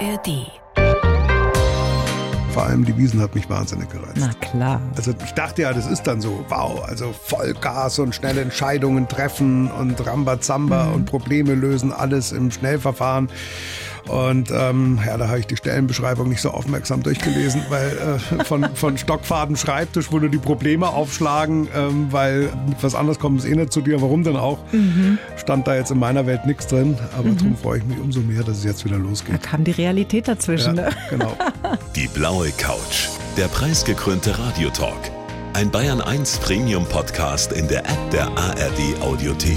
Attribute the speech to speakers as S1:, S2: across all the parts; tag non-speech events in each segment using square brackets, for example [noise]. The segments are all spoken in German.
S1: ARD.
S2: Vor allem die Wiesen hat mich wahnsinnig gereizt.
S3: Na klar.
S2: Also ich dachte ja, das ist dann so, wow, also Vollgas und schnelle Entscheidungen treffen und Rambazamba
S3: Mhm.
S2: und Probleme lösen, alles im Schnellverfahren. Und ähm, ja, da habe ich die Stellenbeschreibung nicht so aufmerksam durchgelesen, weil äh, von, von Stockfaden Schreibtisch, wo nur die Probleme aufschlagen, ähm, weil mit was anderes kommt es eh nicht zu dir, warum denn auch,
S3: Mhm.
S2: stand da jetzt in meiner Welt nichts drin. Aber darum freue ich mich umso mehr, dass es jetzt wieder
S3: Da
S2: losgeht.
S3: kam die Realität dazwischen.
S2: Ja,
S3: Ne?
S2: genau. [laughs]
S4: Die blaue Couch. Der preisgekrönte Radiotalk. Ein Bayern 1 Premium Podcast in der App der ARD Audiothek.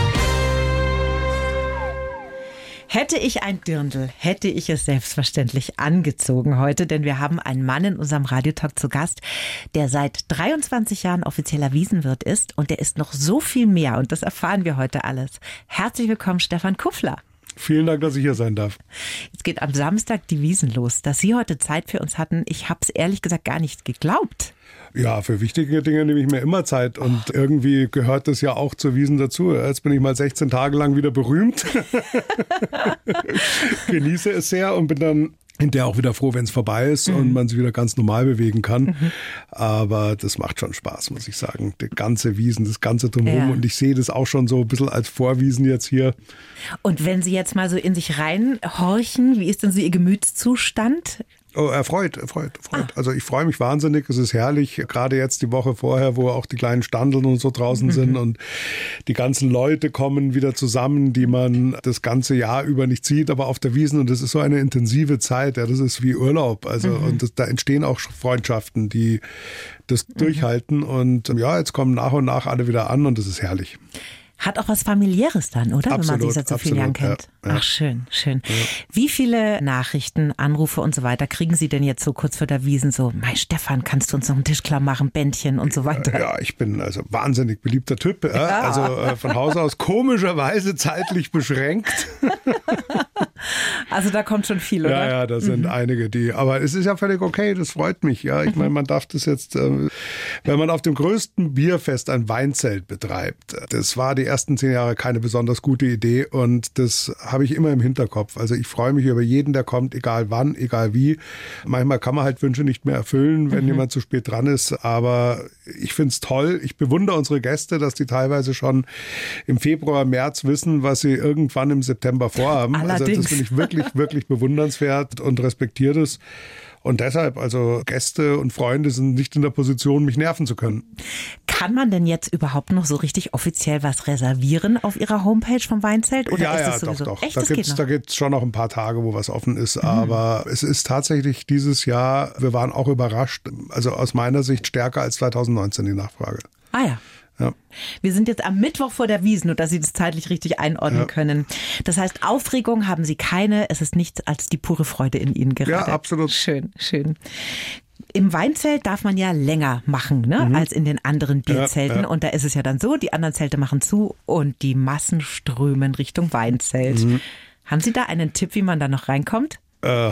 S3: Hätte ich ein Dirndl, hätte ich es selbstverständlich angezogen heute, denn wir haben einen Mann in unserem Radiotalk zu Gast, der seit 23 Jahren offizieller Wiesenwirt ist und der ist noch so viel mehr und das erfahren wir heute alles. Herzlich willkommen, Stefan Kuffler.
S2: Vielen Dank, dass ich hier sein darf.
S3: Jetzt geht am Samstag die Wiesen los. Dass Sie heute Zeit für uns hatten, ich habe es ehrlich gesagt gar nicht geglaubt.
S2: Ja, für wichtige Dinge nehme ich mir immer Zeit und irgendwie gehört das ja auch zur Wiesen dazu. Jetzt bin ich mal 16 Tage lang wieder berühmt. [laughs] Genieße es sehr und bin dann hinterher auch wieder froh, wenn es vorbei ist und man sich wieder ganz normal bewegen kann. Aber das macht schon Spaß, muss ich sagen. Die ganze Wiesen, das ganze Drumherum.
S3: Ja.
S2: Und ich sehe das auch schon so ein bisschen als Vorwiesen jetzt hier.
S3: Und wenn Sie jetzt mal so in sich reinhorchen, wie ist denn so Ihr Gemütszustand?
S2: Oh, erfreut, erfreut, erfreut. Also ich freue mich wahnsinnig. Es ist herrlich, gerade jetzt die Woche vorher, wo auch die kleinen Standeln und so draußen sind und die ganzen Leute kommen wieder zusammen, die man das ganze Jahr über nicht sieht, aber auf der Wiesen. Und das ist so eine intensive Zeit. Ja, das ist wie Urlaub. Also und das, da entstehen auch Freundschaften, die das durchhalten. Und ja, jetzt kommen nach und nach alle wieder an und das ist herrlich.
S3: Hat auch was familiäres dann, oder? Wenn man
S2: Absolut,
S3: sich seit so vielen Jahren
S2: absolut,
S3: kennt.
S2: ja, ja.
S3: Ach, schön, schön. Wie viele Nachrichten, Anrufe und so weiter kriegen Sie denn jetzt so kurz vor der Wiesen so, Mei Stefan, kannst du uns noch einen Tisch klar machen, Bändchen und so weiter?
S2: Ja, ich bin also wahnsinnig beliebter Typ. Ja. Also äh, von Haus aus komischerweise zeitlich beschränkt. [laughs]
S3: Also da kommt schon viel, oder?
S2: Ja, ja, da sind einige, die. Aber es ist ja völlig okay, das freut mich. Ja, ich meine, man darf das jetzt, äh, wenn man auf dem größten Bierfest ein Weinzelt betreibt, das war die ersten zehn Jahre keine besonders gute Idee und das habe ich immer im Hinterkopf. Also ich freue mich über jeden, der kommt, egal wann, egal wie. Manchmal kann man halt Wünsche nicht mehr erfüllen, wenn jemand zu spät dran ist, aber ich finde es toll. Ich bewundere unsere Gäste, dass die teilweise schon im Februar, März wissen, was sie irgendwann im September vorhaben. Also
S3: Allerdings.
S2: das finde ich wirklich, [laughs] wirklich bewundernswert und respektiere das. Und deshalb, also Gäste und Freunde sind nicht in der Position, mich nerven zu können.
S3: Kann man denn jetzt überhaupt noch so richtig offiziell was reservieren auf Ihrer Homepage vom Weinzelt? Oder
S2: ja,
S3: ist
S2: ja,
S3: das sowieso?
S2: doch, doch.
S3: Echt,
S2: da
S3: noch. Mhm.
S2: gibt's schon noch ein paar Tage, wo was offen ist. Aber es ist tatsächlich dieses Jahr, wir waren auch überrascht, also aus meiner Sicht stärker als 2019 die Nachfrage.
S3: Ah ja.
S2: Ja.
S3: Wir sind jetzt am Mittwoch vor der Wiesen, nur dass Sie das zeitlich richtig einordnen
S2: Ja.
S3: können. Das heißt, Aufregung haben Sie keine. Es ist nichts als die pure Freude in Ihnen gerade.
S2: Ja, absolut.
S3: Schön, schön. Im Weinzelt darf man ja länger machen, ne, als in den anderen Bierzelten.
S2: Mhm. ja.
S3: Und da ist es ja dann so, die anderen Zelte machen zu und die Massen strömen Richtung Weinzelt.
S2: Mhm.
S3: Haben Sie da einen Tipp, wie man da noch reinkommt?
S2: Äh, [laughs]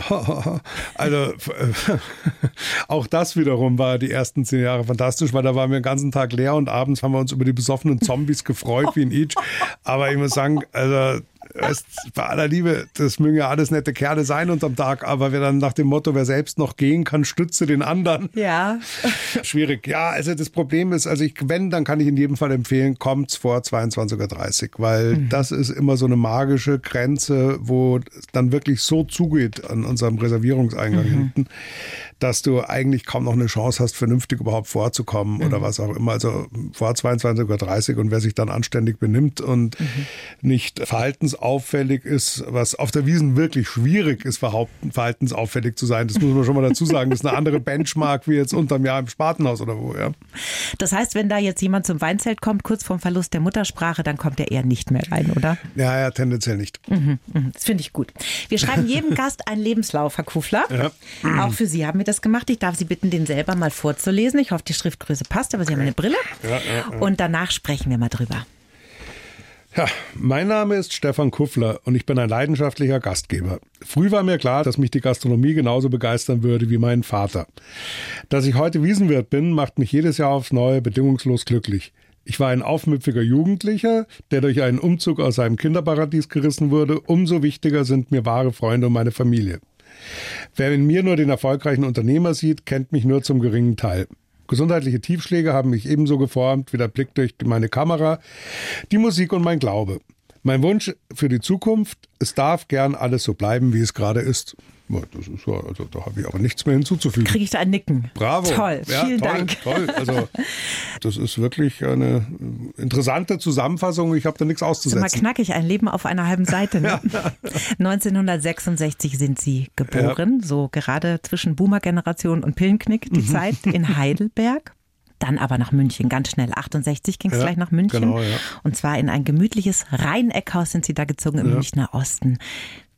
S2: also äh, [laughs] auch das wiederum war die ersten zehn Jahre fantastisch, weil da waren wir den ganzen Tag leer und abends haben wir uns über die besoffenen Zombies gefreut wie in Each. Aber ich muss sagen, also es, bei aller Liebe, das mögen ja alles nette Kerle sein unterm Tag, aber wir dann nach dem Motto, wer selbst noch gehen kann, stütze den anderen.
S3: Ja. [laughs]
S2: Schwierig. Ja, also das Problem ist, also ich, wenn, dann kann ich in jedem Fall empfehlen, kommt's vor 22.30 Uhr, weil das ist immer so eine magische Grenze, wo es dann wirklich so zugeht an unserem Reservierungseingang hinten, dass du eigentlich kaum noch eine Chance hast, vernünftig überhaupt vorzukommen oder was auch immer. Also vor 22.30 Uhr und wer sich dann anständig benimmt und nicht verhaltensauffällig ist, was auf der Wiesen wirklich schwierig ist, verhaltensauffällig zu sein, das muss man schon mal dazu sagen. Das ist eine andere [laughs] Benchmark wie jetzt unterm Jahr im Spatenhaus oder wo, ja.
S3: Das heißt, wenn da jetzt jemand zum Weinzelt kommt, kurz vorm Verlust der Muttersprache, dann kommt er eher nicht mehr rein, oder?
S2: Ja, ja, tendenziell nicht.
S3: Mhm, Das finde ich gut. Wir schreiben jedem [laughs] Gast einen Lebenslauf, Herr Kufler. Auch für Sie haben wir das gemacht. Ich darf Sie bitten, den selber mal vorzulesen. Ich hoffe, die Schriftgröße passt, aber Sie haben eine Brille. Und danach sprechen wir mal drüber.
S2: Ja, mein Name ist Stefan Kuffler und ich bin ein leidenschaftlicher Gastgeber. Früh war mir klar, dass mich die Gastronomie genauso begeistern würde wie meinen Vater. Dass ich heute Wiesenwirt bin, macht mich jedes Jahr aufs Neue bedingungslos glücklich. Ich war ein aufmüpfiger Jugendlicher, der durch einen Umzug aus seinem Kinderparadies gerissen wurde. Umso wichtiger sind mir wahre Freunde und meine Familie. Wer in mir nur den erfolgreichen Unternehmer sieht, kennt mich nur zum geringen Teil. Gesundheitliche Tiefschläge haben mich ebenso geformt wie der Blick durch meine Kamera, die Musik und mein Glaube. Mein Wunsch für die Zukunft, es darf gern alles so bleiben, wie es gerade ist. Das ist ja, also da habe ich aber nichts mehr hinzuzufügen.
S3: Kriege ich da ein Nicken.
S2: Bravo.
S3: Toll,
S2: ja,
S3: vielen
S2: toll,
S3: Dank.
S2: Toll. Also das ist wirklich eine interessante Zusammenfassung. Ich habe da nichts
S3: Das ist
S2: auszusetzen.
S3: mal knackig, ein Leben auf einer halben Seite. Ne? [laughs] 1966 sind Sie geboren, so gerade zwischen Boomer-Generation und Pillenknick, die Zeit in [laughs] Heidelberg. Dann aber nach München, ganz schnell. 68 ging es
S2: Ja,
S3: gleich nach München.
S2: genau, ja.
S3: Und zwar in ein gemütliches Rheineckhaus sind Sie da gezogen im
S2: Ja.
S3: Münchner Osten.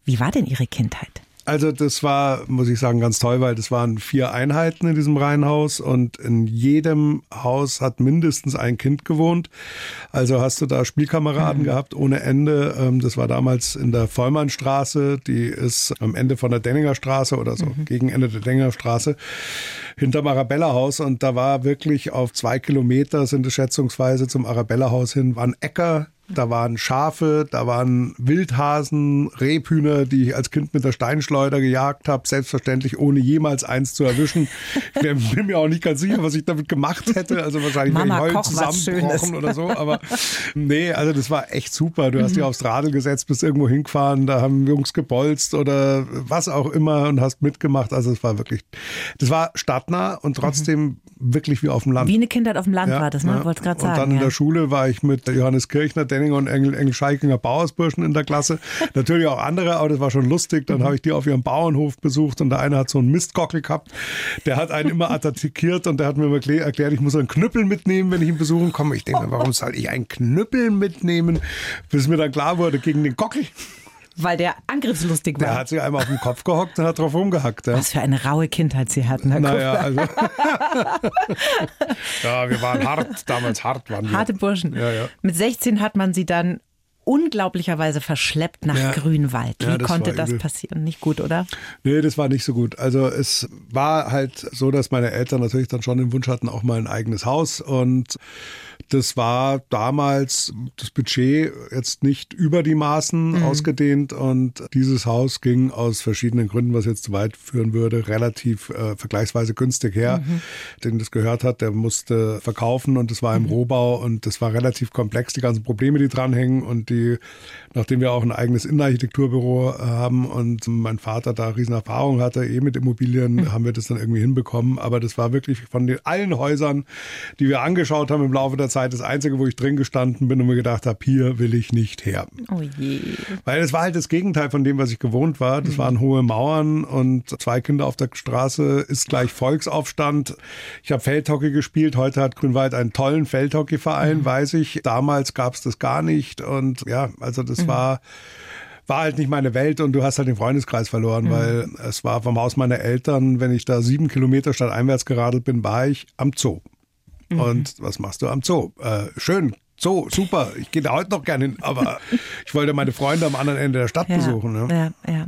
S3: Wie war denn Ihre Kindheit?
S2: Also das war, muss ich sagen, ganz toll, weil das waren vier Einheiten in diesem Reihenhaus und in jedem Haus hat mindestens ein Kind gewohnt. Also hast du da Spielkameraden gehabt ohne Ende. Ähm, Das war damals in der Vollmannstraße, die ist am Ende von der Denninger Straße oder so, gegen Ende der Denninger Straße, hinterm Arabella-Haus. Und da war wirklich auf zwei Kilometer sind es schätzungsweise zum Arabella-Haus hin, waren Äcker, da waren Schafe, da waren Wildhasen, Rebhühner, die ich als Kind mit der Steinschleuder gejagt habe, selbstverständlich ohne jemals eins zu erwischen. Ich wär- [laughs] bin mir auch nicht ganz sicher, was ich damit gemacht hätte. Also wahrscheinlich wäre ich
S3: Mama, koch was
S2: zusammengebrochen
S3: Schönes.
S2: oder so. Aber [laughs] nee, also das war echt super. Du hast dich aufs Radl gesetzt, bist irgendwo hingefahren, da haben Jungs gebolzt oder was auch immer und hast mitgemacht. Also es war wirklich, das war stadtnah und trotzdem wirklich wie auf dem Land.
S3: Wie eine Kindheit auf dem Land war das, ne?
S2: Ja.
S3: Wollte gerade
S2: Und
S3: sagen.
S2: dann in
S3: ja.
S2: der Schule war ich mit Johannes Kirchner, Denninger und Engel, Engel Scheikinger Bauersburschen in der Klasse. [laughs] Natürlich auch andere, aber das war schon lustig.
S3: Mhm.
S2: Dann habe ich die auf ihrem Bauernhof besucht und der eine hat so einen Mistkockel gehabt. Der hat einen immer [laughs] attackiert und der hat mir immer erklä- erklärt, ich muss einen Knüppel mitnehmen, wenn ich ihn besuchen komme. Ich denke, mir, warum [laughs] soll ich einen Knüppel mitnehmen? Bis mir dann klar wurde, gegen den Gockel.
S3: Weil der angriffslustig
S2: Der
S3: war.
S2: hat sich einmal auf den Kopf gehockt und hat drauf rumgehackt. Ja.
S3: Was für eine raue Kindheit Sie hatten, Herr
S2: Naja, also. [laughs] ja, wir waren hart, damals hart waren wir.
S3: Harte Burschen.
S2: Ja, ja.
S3: Mit 16 hat man sie dann unglaublicherweise verschleppt nach
S2: Ja.
S3: Grünwald. Wie
S2: Ja, das
S3: konnte das passieren? Nicht gut, oder?
S2: Nee, das war nicht so gut. Also es war halt so, dass meine Eltern natürlich dann schon den Wunsch hatten, auch mal ein eigenes Haus. Und das war damals das Budget jetzt nicht über die Maßen ausgedehnt. Und dieses Haus ging aus verschiedenen Gründen, was jetzt zu weit führen würde, relativ äh, vergleichsweise günstig her. Den das gehört hat, der musste verkaufen und das war im Rohbau und das war relativ komplex, die ganzen Probleme, die dranhängen und die, nachdem wir auch ein eigenes Innenarchitekturbüro äh, haben und mein Vater da riesen Erfahrung hatte, eh mit Immobilien, haben wir das dann irgendwie hinbekommen. Aber das war wirklich von den allen Häusern, die wir angeschaut haben im Laufe der Zeit, das einzige, wo ich drin gestanden bin und mir gedacht habe, hier will ich nicht her.
S3: Oh je.
S2: Weil es war halt das Gegenteil von dem, was ich gewohnt war. Das waren hohe Mauern und zwei Kinder auf der Straße ist gleich Volksaufstand. Ich habe Feldhockey gespielt. Heute hat Grünwald einen tollen Feldhockeyverein, weiß ich. Damals gab es das gar nicht. Und ja, also das war war halt nicht meine Welt und du hast halt den Freundeskreis verloren, weil es war vom Haus meiner Eltern, wenn ich da sieben Kilometer stadteinwärts geradelt bin, war ich am Zoo. Und was machst du am Zoo? Äh, schön, Zoo, super. Ich gehe da heute noch gerne hin, aber [laughs] ich wollte meine Freunde am anderen Ende der Stadt
S3: Ja,
S2: besuchen. Ne?
S3: ja, ja.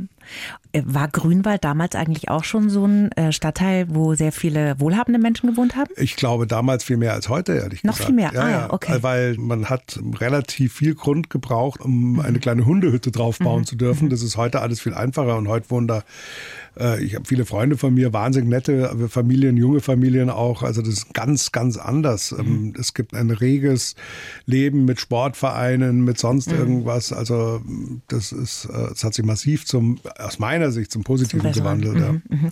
S3: Äh, War Grünwald damals eigentlich auch schon so ein äh, Stadtteil, wo sehr viele wohlhabende Menschen gewohnt haben?
S2: Ich glaube damals viel mehr als heute, ehrlich
S3: Noch
S2: gesagt.
S3: viel mehr?
S2: Ja,
S3: Ah ja, okay.
S2: Weil man hat relativ viel Grund gebraucht, um
S3: Mhm.
S2: eine kleine Hundehütte draufbauen zu dürfen. Das ist heute alles viel einfacher und heute wohnen da, äh, ich habe viele Freunde von mir, wahnsinnig nette Familien, junge Familien auch. Also das ist ganz, ganz anders.
S3: Mhm.
S2: Ähm, Es gibt ein reges Leben mit Sportvereinen, mit sonst
S3: Mhm.
S2: irgendwas. Also das ist, es hat sich massiv zum, aus meiner Sicht zum Positiven
S3: Besseren.
S2: gewandelt. Ja.
S3: Mhm.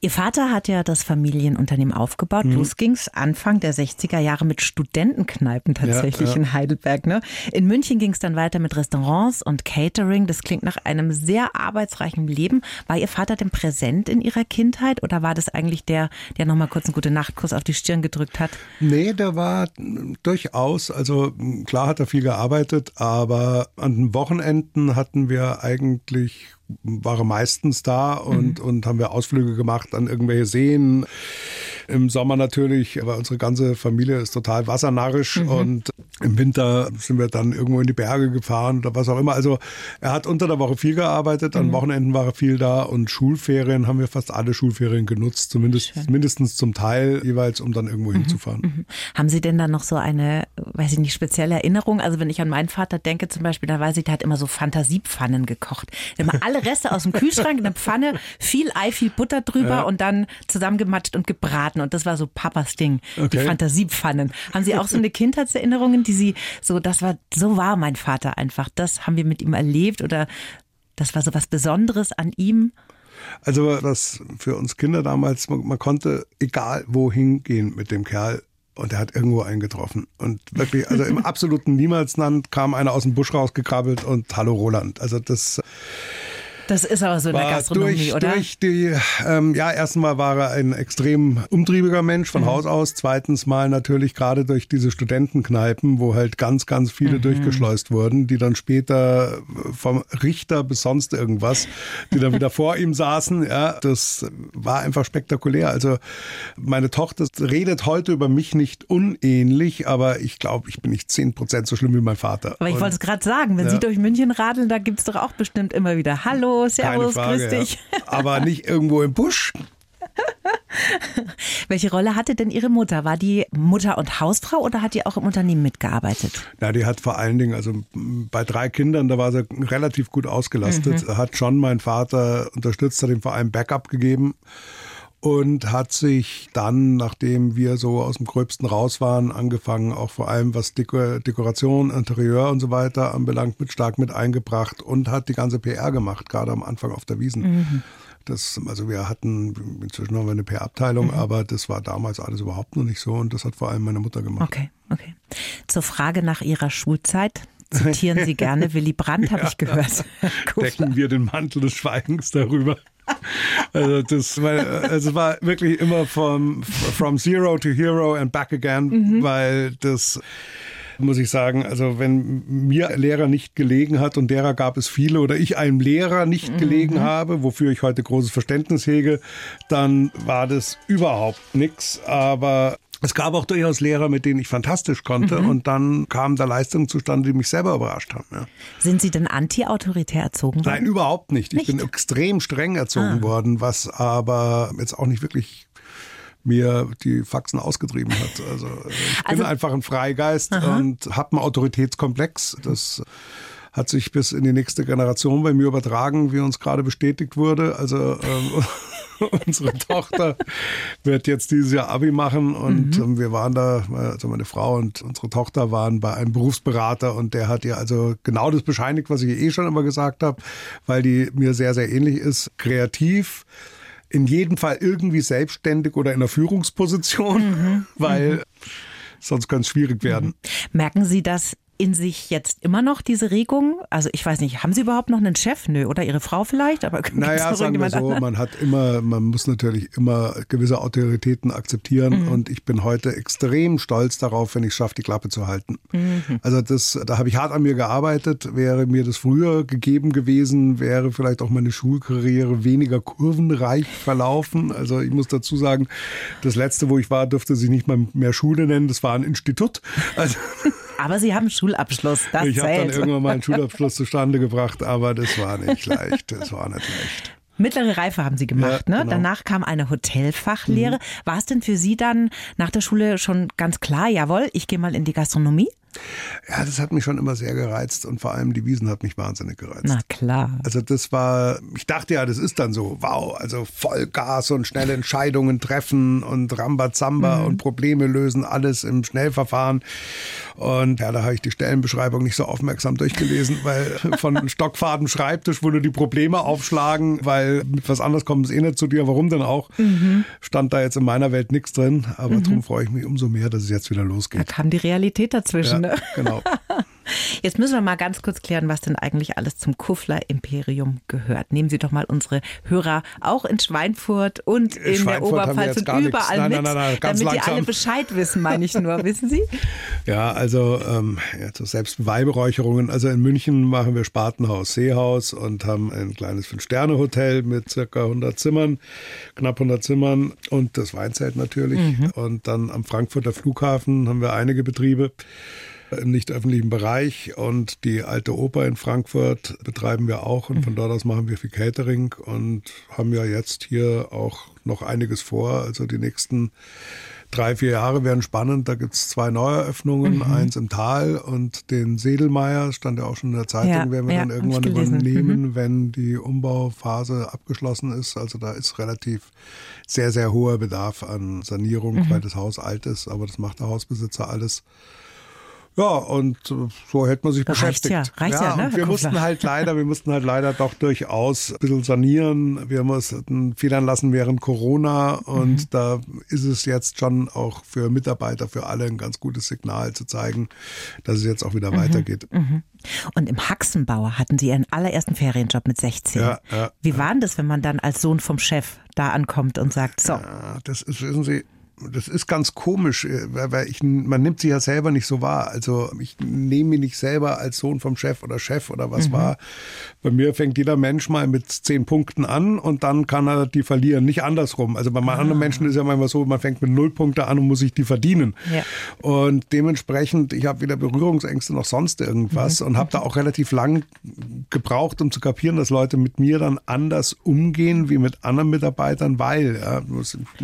S3: Ihr Vater hat ja das Familienunternehmen aufgebaut.
S2: Mhm.
S3: Los ging's Anfang der 60er Jahre mit Studentenkneipen tatsächlich
S2: Ja, ja.
S3: in Heidelberg. Ne? In München ging's dann weiter mit Restaurants und Catering. Das klingt nach einem sehr arbeitsreichen Leben. War Ihr Vater denn präsent in Ihrer Kindheit oder war das eigentlich der, der nochmal kurz einen gute Nachtkuss auf die Stirn gedrückt hat?
S2: Nee, der war durchaus, also klar hat er viel gearbeitet, aber an den Wochenenden hatten wir eigentlich, war er meistens da und, und haben wir Ausflüge gemacht an irgendwelche Seen. Im Sommer natürlich, aber unsere ganze Familie ist total wassernarrisch mhm. und im Winter sind wir dann irgendwo in die Berge gefahren oder was auch immer. Also er hat unter der Woche viel gearbeitet, an mhm. Wochenenden war er viel da und Schulferien haben wir fast alle Schulferien genutzt, zumindest mindestens zum Teil jeweils, um dann irgendwo mhm. hinzufahren. Mhm.
S3: Haben Sie denn dann noch so eine, weiß ich nicht, spezielle Erinnerung? Also wenn ich an meinen Vater denke zum Beispiel, da weiß ich, der hat immer so Fantasiepfannen gekocht. Immer alle Reste aus dem Kühlschrank in der Pfanne, viel Ei, viel Butter drüber ja. und dann zusammengematscht und gebraten. Und das war so Papas Ding, okay. die Fantasiepfannen. Haben Sie auch so eine Kindheitserinnerung, die Sie so, das war, so war mein Vater einfach. Das haben wir mit ihm erlebt oder das war so was Besonderes an ihm.
S2: Also was für uns Kinder damals, man, man konnte egal wohin gehen mit dem Kerl und er hat irgendwo eingetroffen. Und wirklich, also im [laughs] absoluten Niemalsland kam einer aus dem Busch rausgekrabbelt und Hallo Roland. Also das
S3: das ist aber so in der Gastronomie,
S2: durch,
S3: oder?
S2: Durch die, ähm, ja, erstmal war er ein extrem umtriebiger Mensch von mhm. Haus aus. Zweitens mal natürlich gerade durch diese Studentenkneipen, wo halt ganz, ganz viele mhm. durchgeschleust wurden, die dann später vom Richter bis sonst irgendwas, die dann wieder vor ihm saßen. Ja, das war einfach spektakulär. Also meine Tochter redet heute über mich nicht unähnlich, aber ich glaube, ich bin nicht zehn Prozent so schlimm wie mein Vater.
S3: Aber ich wollte es gerade sagen, wenn ja. Sie durch München radeln, da gibt es doch auch bestimmt immer wieder Hallo, Servus, Frage, grüß dich.
S2: Ja. Aber nicht irgendwo im Busch. [laughs]
S3: Welche Rolle hatte denn Ihre Mutter? War die Mutter und Hausfrau oder hat die auch im Unternehmen mitgearbeitet?
S2: Ja, die hat vor allen Dingen, also bei drei Kindern, da war sie relativ gut ausgelastet, mhm. hat schon mein Vater unterstützt, hat ihm vor allem Backup gegeben und hat sich dann, nachdem wir so aus dem Gröbsten raus waren, angefangen, auch vor allem was Dekor Dekoration, Interieur und so weiter anbelangt, mit stark mit eingebracht und hat die ganze PR gemacht, gerade am Anfang auf der Wiesen. Mhm. Das, also wir hatten, inzwischen haben wir eine PR-Abteilung, mhm. aber das war damals alles überhaupt noch nicht so und das hat vor allem meine Mutter gemacht.
S3: Okay, okay. Zur Frage nach Ihrer Schulzeit. Zitieren Sie gerne [laughs] Willy Brandt, habe ja, ich gehört. [laughs]
S2: Decken wir den Mantel des Schweigens darüber. Also das war, also war wirklich immer vom from zero to hero and back again, mhm. weil das muss ich sagen, also wenn mir Lehrer nicht gelegen hat und derer gab es viele oder ich einem Lehrer nicht mhm. gelegen habe, wofür ich heute großes Verständnis hege, dann war das überhaupt nichts. Aber es gab auch durchaus Lehrer, mit denen ich fantastisch konnte mhm. und dann kamen da Leistungen zustande, die mich selber überrascht haben. Ja.
S3: Sind Sie denn anti-autoritär erzogen worden?
S2: Nein, überhaupt nicht. Ich nicht? bin extrem streng erzogen ah. worden, was aber jetzt auch nicht wirklich mir die Faxen ausgetrieben hat. Also ich bin also, einfach ein Freigeist aha. und habe einen Autoritätskomplex. Das hat sich bis in die nächste Generation bei mir übertragen, wie uns gerade bestätigt wurde. Also ähm, [laughs] unsere Tochter wird jetzt dieses Jahr Abi machen und mhm. Ähm, wir waren da, also meine Frau und unsere Tochter waren bei einem Berufsberater und der hat ihr also genau das bescheinigt, was ich eh schon immer gesagt habe, weil die mir sehr, sehr ähnlich ist. Kreativ, in jedem Fall irgendwie selbstständig oder in einer Führungsposition, mhm. weil mhm. sonst kann es schwierig werden.
S3: Merken Sie das in sich jetzt immer noch diese Regung? Also ich weiß nicht, haben Sie überhaupt noch einen Chef? Nö, oder Ihre Frau vielleicht?
S2: Aber [laughs] naja, sagen wir so, anderen? man hat immer, man muss natürlich immer gewisse Autoritäten akzeptieren mhm. und ich bin heute extrem stolz darauf, wenn ich es schaffe, die Klappe zu halten. Mhm. Also das, da habe ich hart an mir gearbeitet. Wäre mir das früher gegeben gewesen, wäre vielleicht auch meine Schulkarriere weniger kurvenreich verlaufen. Also ich muss dazu sagen, das letzte, wo ich war, dürfte sich nicht mal mehr Schule nennen, das war ein Institut. Also
S3: aber Sie haben Schulabschluss. Das
S2: ich habe dann irgendwann mal einen Schulabschluss [laughs] zustande gebracht, aber das war nicht leicht. Das war nicht leicht.
S3: Mittlere Reife haben Sie gemacht, ja, ne? Genau. Danach kam eine Hotelfachlehre. Mhm. War es denn für Sie dann nach der Schule schon ganz klar, jawohl, ich gehe mal in die Gastronomie?
S2: Ja, das hat mich schon immer sehr gereizt und vor allem die Wiesen hat mich wahnsinnig gereizt.
S3: Na klar.
S2: Also das war, ich dachte ja, das ist dann so, wow, also Vollgas und schnelle Entscheidungen treffen und Rambazamba mhm. und Probleme lösen, alles im Schnellverfahren. Und ja, da habe ich die Stellenbeschreibung nicht so aufmerksam durchgelesen, weil [laughs] von Stockfaden Schreibtisch, wo nur die Probleme aufschlagen, weil mit was anderes kommt es eh nicht zu dir, warum denn auch, mhm. stand da jetzt in meiner Welt nichts drin. Aber mhm. darum freue ich mich umso mehr, dass es jetzt wieder losgeht.
S3: Da kam die Realität dazwischen. Ja,
S2: ne? genau. [laughs]
S3: Jetzt müssen wir mal ganz kurz klären, was denn eigentlich alles zum Kuffler-Imperium gehört. Nehmen Sie doch mal unsere Hörer auch in Schweinfurt und in Schweinfurt der Oberpfalz und überall nein, mit, nein, nein, damit langsam. die alle Bescheid wissen, meine ich nur. Wissen Sie? [laughs]
S2: Ja, also ähm, ja, selbst Weihberäucherungen. Also in München machen wir Spatenhaus, Seehaus und haben ein kleines Fünf-Sterne-Hotel mit circa 100 Zimmern, knapp 100 Zimmern und das Weinzelt natürlich. Mhm. Und dann am Frankfurter Flughafen haben wir einige Betriebe im nicht öffentlichen Bereich und die alte Oper in Frankfurt betreiben wir auch und von dort aus machen wir viel Catering und haben ja jetzt hier auch noch einiges vor. Also die nächsten drei, vier Jahre werden spannend. Da gibt es zwei Neueröffnungen, mhm. eins im Tal und den Sedelmeier, stand ja auch schon in der Zeitung, ja, werden wir ja, dann irgendwann übernehmen, mhm. wenn die Umbauphase abgeschlossen ist. Also da ist relativ sehr, sehr hoher Bedarf an Sanierung, mhm. weil das Haus alt ist, aber das macht der Hausbesitzer alles. Ja, und so hätte man sich das beschäftigt.
S3: Reicht ja, reicht ja, ja ne,
S2: und wir mussten halt leider, wir mussten halt leider doch durchaus ein bisschen sanieren. Wir mussten federn lassen während Corona und mhm. da ist es jetzt schon auch für Mitarbeiter, für alle ein ganz gutes Signal zu zeigen, dass es jetzt auch wieder mhm. weitergeht. Mhm.
S3: Und im Haxenbauer hatten Sie Ihren allerersten Ferienjob mit 16. Ja, ja, Wie war denn das, wenn man dann als Sohn vom Chef da ankommt und sagt, so? Ja,
S2: das ist, wissen Sie, das ist ganz komisch, äh, weil ich, man nimmt sich ja selber nicht so wahr. Also ich nehme mich nicht selber als Sohn vom Chef oder Chef oder was mhm. war. Bei mir fängt jeder Mensch mal mit zehn Punkten an und dann kann er die verlieren. Nicht andersrum. Also bei ah. anderen Menschen ist ja manchmal so, man fängt mit null Punkte an und muss sich die verdienen. Ja. Und dementsprechend, ich habe weder Berührungsängste noch sonst irgendwas mhm. und habe da auch relativ lang gebraucht, um zu kapieren, dass Leute mit mir dann anders umgehen wie mit anderen Mitarbeitern, weil.
S3: Ja,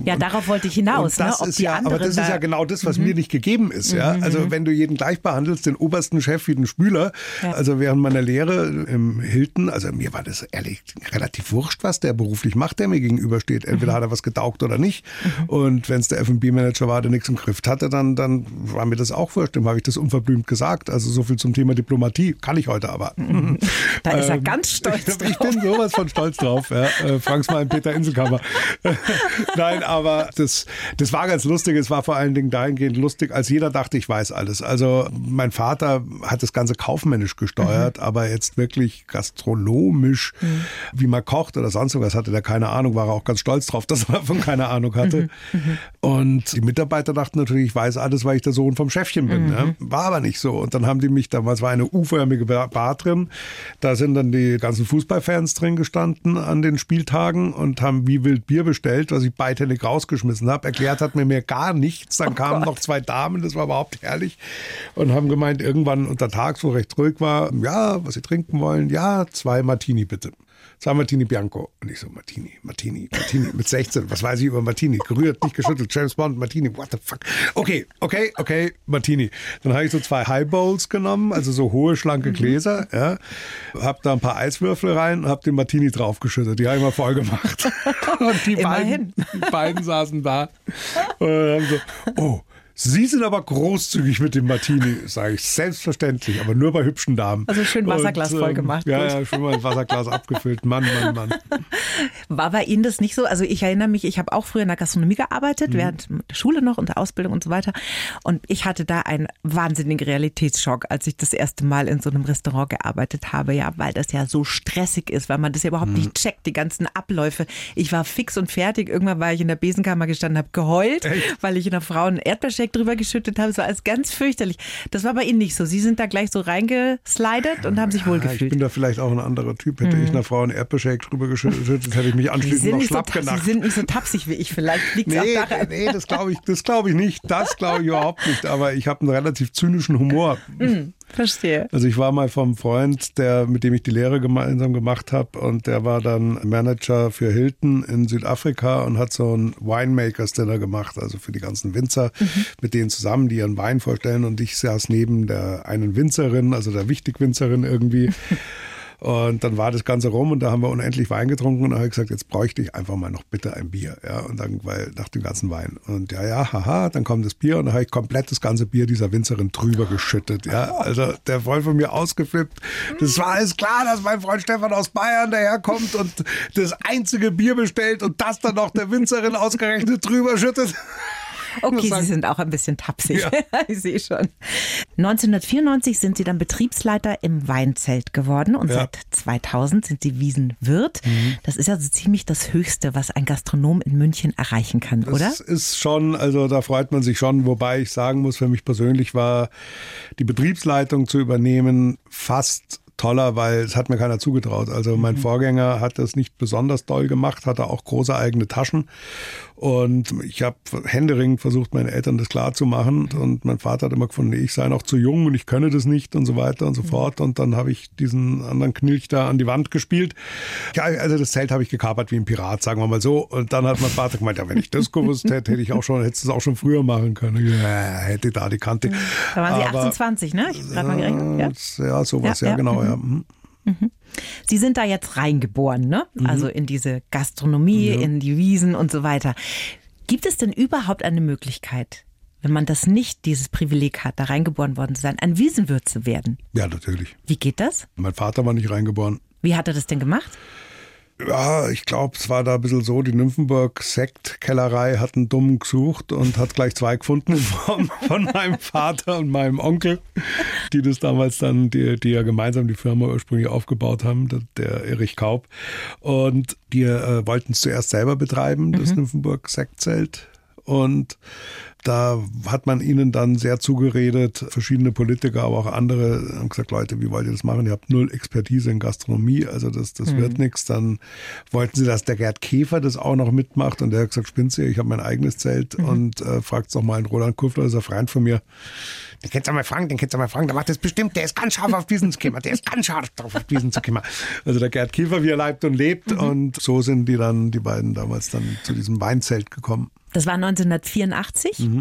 S3: ja darauf wollte ich hinaus
S2: das ne? ist ja, aber das ist ja genau das, was mhm. mir nicht gegeben ist. Ja? Mhm, also mhm. wenn du jeden gleich behandelst, den obersten Chef wie den Spüler, ja. also während meiner Lehre im Hilton, also mir war das ehrlich relativ wurscht, was der beruflich macht, der mir gegenübersteht. Entweder mhm. hat er was getaugt oder nicht. Mhm. Und wenn es der F&B-Manager war, der nichts im Griff hatte, dann, dann war mir das auch wurscht. Dem habe ich das unverblümt gesagt. Also so viel zum Thema Diplomatie kann ich heute aber.
S3: Mhm. Da ist er ähm, ganz stolz
S2: drauf. [laughs] Ich bin sowas von stolz drauf. Ja. Äh, frag's mal in Peter Inselkammer. [laughs] Nein, aber das, das war ganz lustig. Es war vor allen Dingen dahingehend lustig, als jeder dachte, ich weiß alles. Also mein Vater hat das Ganze kaufmännisch gesteuert, mhm. aber jetzt wirklich gastronomisch, mhm. wie man kocht oder sonst was, hatte der keine Ahnung, war er auch ganz stolz drauf, [laughs] dass er davon keine Ahnung hatte. Mhm. mhm. Und die Mitarbeiter dachten natürlich, ich weiß alles, weil ich der Sohn vom Chefchen bin. Ne? Mhm. War aber nicht so. Und dann haben die mich, damals war eine U-förmige Bar drin, da sind dann die ganzen Fußballfans drin gestanden an den Spieltagen und haben wie wild Bier bestellt, was ich beidhändig rausgeschmissen habe. Erklärt hat mir gar nichts. Dann oh kamen Gott. noch zwei Damen, das war überhaupt herrlich. Und haben gemeint, irgendwann unter Tags, wo recht ruhig war, ja, was sie trinken wollen, ja, zwei Martini bitte. Zwei Martini Bianco. Und ich so, Martini, Martini, Martini. Mit 16, was weiß ich über Martini? Gerührt, nicht geschüttelt. James Bond, Martini, what the fuck? Okay, okay, okay, Martini. Dann habe ich so zwei Highbowls genommen, also so hohe, schlanke mhm. Gläser. Ja. Hab da ein paar Eiswürfel rein und hab den Martini draufgeschüttet. Die habe ich mal voll gemacht. [laughs] und die beiden, die beiden saßen da und haben so, oh, Sie sind aber großzügig mit dem Martini, sage ich selbstverständlich, aber nur bei hübschen Damen.
S3: Also schön Wasserglas und, voll ähm, gemacht.
S2: Ja, ja, schon mal ein Wasserglas abgefüllt. Mann, Mann, Mann. [laughs]
S3: War bei Ihnen das nicht so? Also ich erinnere mich, ich habe auch früher in der Gastronomie gearbeitet, mhm. während der Schule noch und der Ausbildung und so weiter. Und ich hatte da einen wahnsinnigen Realitätsschock, als ich das erste Mal in so einem Restaurant gearbeitet habe, ja, weil das ja so stressig ist, weil man das ja überhaupt mhm. nicht checkt, die ganzen Abläufe. Ich war fix und fertig. Irgendwann war ich in der Besenkammer gestanden, habe geheult, Echt? weil ich in der Frau einen Milkshake drüber geschüttet habe. Es war alles ganz fürchterlich. Das war bei Ihnen nicht so. Sie sind da gleich so reingeslidet und haben sich wohlgefühlt.
S2: Ich bin da vielleicht auch ein anderer Typ. Hätte mhm. ich einer Frau einen Erdbeershake drüber geschüttet, hätte ich mich anschließend noch schlapp
S3: so,
S2: gedacht.
S3: Sie sind nicht so tapsig wie ich. Vielleicht liegt es
S2: nee,
S3: auch daran.
S2: Nee, das glaube ich, das ich nicht. Das glaube ich überhaupt nicht. Aber ich habe einen relativ zynischen Humor.
S3: Mhm. Verstehe.
S2: Also ich war mal vom Freund, der, mit dem ich die Lehre gemeinsam gemacht habe und der war dann Manager für Hilton in Südafrika und hat so ein Winemakers Dinner gemacht, also für die ganzen Winzer, mhm. mit denen zusammen, die ihren Wein vorstellen und ich saß neben der einen Winzerin, also der Wichtigwinzerin irgendwie. [laughs] Und dann war das Ganze rum und da haben wir unendlich Wein getrunken und dann habe ich gesagt, jetzt bräuchte ich einfach mal noch bitte ein Bier. Ja, und dann, weil nach dem ganzen Wein. Und ja, ja, haha, dann kommt das Bier und dann habe ich komplett das ganze Bier dieser Winzerin drüber geschüttet. Ja, also der Freund von mir ausgeflippt. Das war alles klar, dass mein Freund Stefan aus Bayern daherkommt und das einzige Bier bestellt und das dann noch der Winzerin ausgerechnet drüber schüttet.
S3: Okay, Sie sind auch ein bisschen tapsig. Ja. [laughs] ich sehe schon. 1994 sind Sie dann Betriebsleiter im Weinzelt geworden und ja. seit 2000 sind Sie Wiesenwirt. Mhm. Das ist ja so ziemlich das Höchste, was ein Gastronom in München erreichen kann,
S2: das
S3: oder?
S2: Das ist schon, also da freut man sich schon, wobei ich sagen muss, für mich persönlich war die Betriebsleitung zu übernehmen fast toller, weil es hat mir keiner zugetraut. Also mein mhm. Vorgänger hat das nicht besonders doll gemacht, hatte auch große eigene Taschen. Und ich habe händeringend versucht, meinen Eltern das klarzumachen. Und mein Vater hat immer gefunden, ich sei noch zu jung und ich könne das nicht und so weiter und so mhm. fort. Und dann habe ich diesen anderen Knilch da an die Wand gespielt. Ja, also das Zelt habe ich gekapert wie ein Pirat, sagen wir mal so. Und dann hat mein Vater gemeint, ja, wenn ich das gewusst hätte, hätte ich auch schon, hättest du es auch schon früher machen können. Ja, hätte da die Kante.
S3: Da waren Sie Aber, 28, ne? Ich gerade mal gerechnet.
S2: Ja, ja sowas, ja, ja, genau. Ja. Mhm.
S3: Mhm. Sie sind da jetzt reingeboren, ne? Mhm. Also in diese Gastronomie, ja. in die Wiesen und so weiter. Gibt es denn überhaupt eine Möglichkeit, wenn man das nicht, dieses Privileg hat, da reingeboren worden zu sein, ein Wiesenwirt zu werden?
S2: Ja, natürlich.
S3: Wie geht das?
S2: Mein Vater war nicht reingeboren.
S3: Wie hat er das denn gemacht?
S2: Ja, ich glaube, es war da ein bisschen so, die Nymphenburg-Sektkellerei hat einen Dummen gesucht und hat gleich zwei gefunden [laughs] Form von meinem Vater und meinem Onkel, die das damals dann, die, die ja gemeinsam die Firma ursprünglich aufgebaut haben, der, der Erich Kaub. Und die äh, wollten es zuerst selber betreiben, das mhm. Nymphenburg-Sektzelt. Und da hat man ihnen dann sehr zugeredet, verschiedene Politiker, aber auch andere haben gesagt, Leute, wie wollt ihr das machen? Ihr habt null Expertise in Gastronomie, also das, das mhm. wird nichts. Dann wollten sie, dass der Gerd Käfer das auch noch mitmacht und der hat gesagt, spinnt ihr, ich habe mein eigenes Zelt mhm. und äh, fragt doch mal einen Roland Kuffler, das ist ein Freund von mir. Den kennst du mal fragen, den kennst du mal fragen, der macht das bestimmt, der ist ganz scharf auf diesen Skimmer, der ist ganz scharf drauf auf diesen Skimmer. Also der Gerd Käfer, wie er leibt und lebt mhm. und so sind die dann, die beiden damals dann zu diesem Weinzelt gekommen.
S3: Das war 1984. Mhm.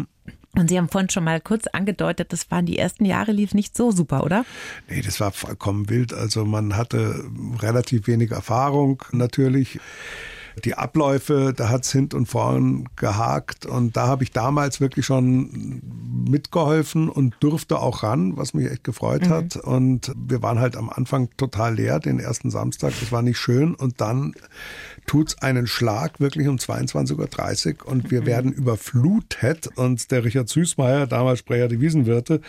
S3: Und Sie haben vorhin schon mal kurz angedeutet, das waren die ersten Jahre, lief nicht so super, oder?
S2: Nee, das war vollkommen wild. Also man hatte relativ wenig Erfahrung natürlich die Abläufe, da hat es hint und vorn gehakt. Und da habe ich damals wirklich schon mitgeholfen und durfte auch ran, was mich echt gefreut mhm. hat. Und wir waren halt am Anfang total leer, den ersten Samstag. Das war nicht schön. Und dann tut es einen Schlag wirklich um 22.30 Uhr und wir mhm. werden überflutet. Und der Richard Süßmeier, damals Sprecher der Wiesenwirte,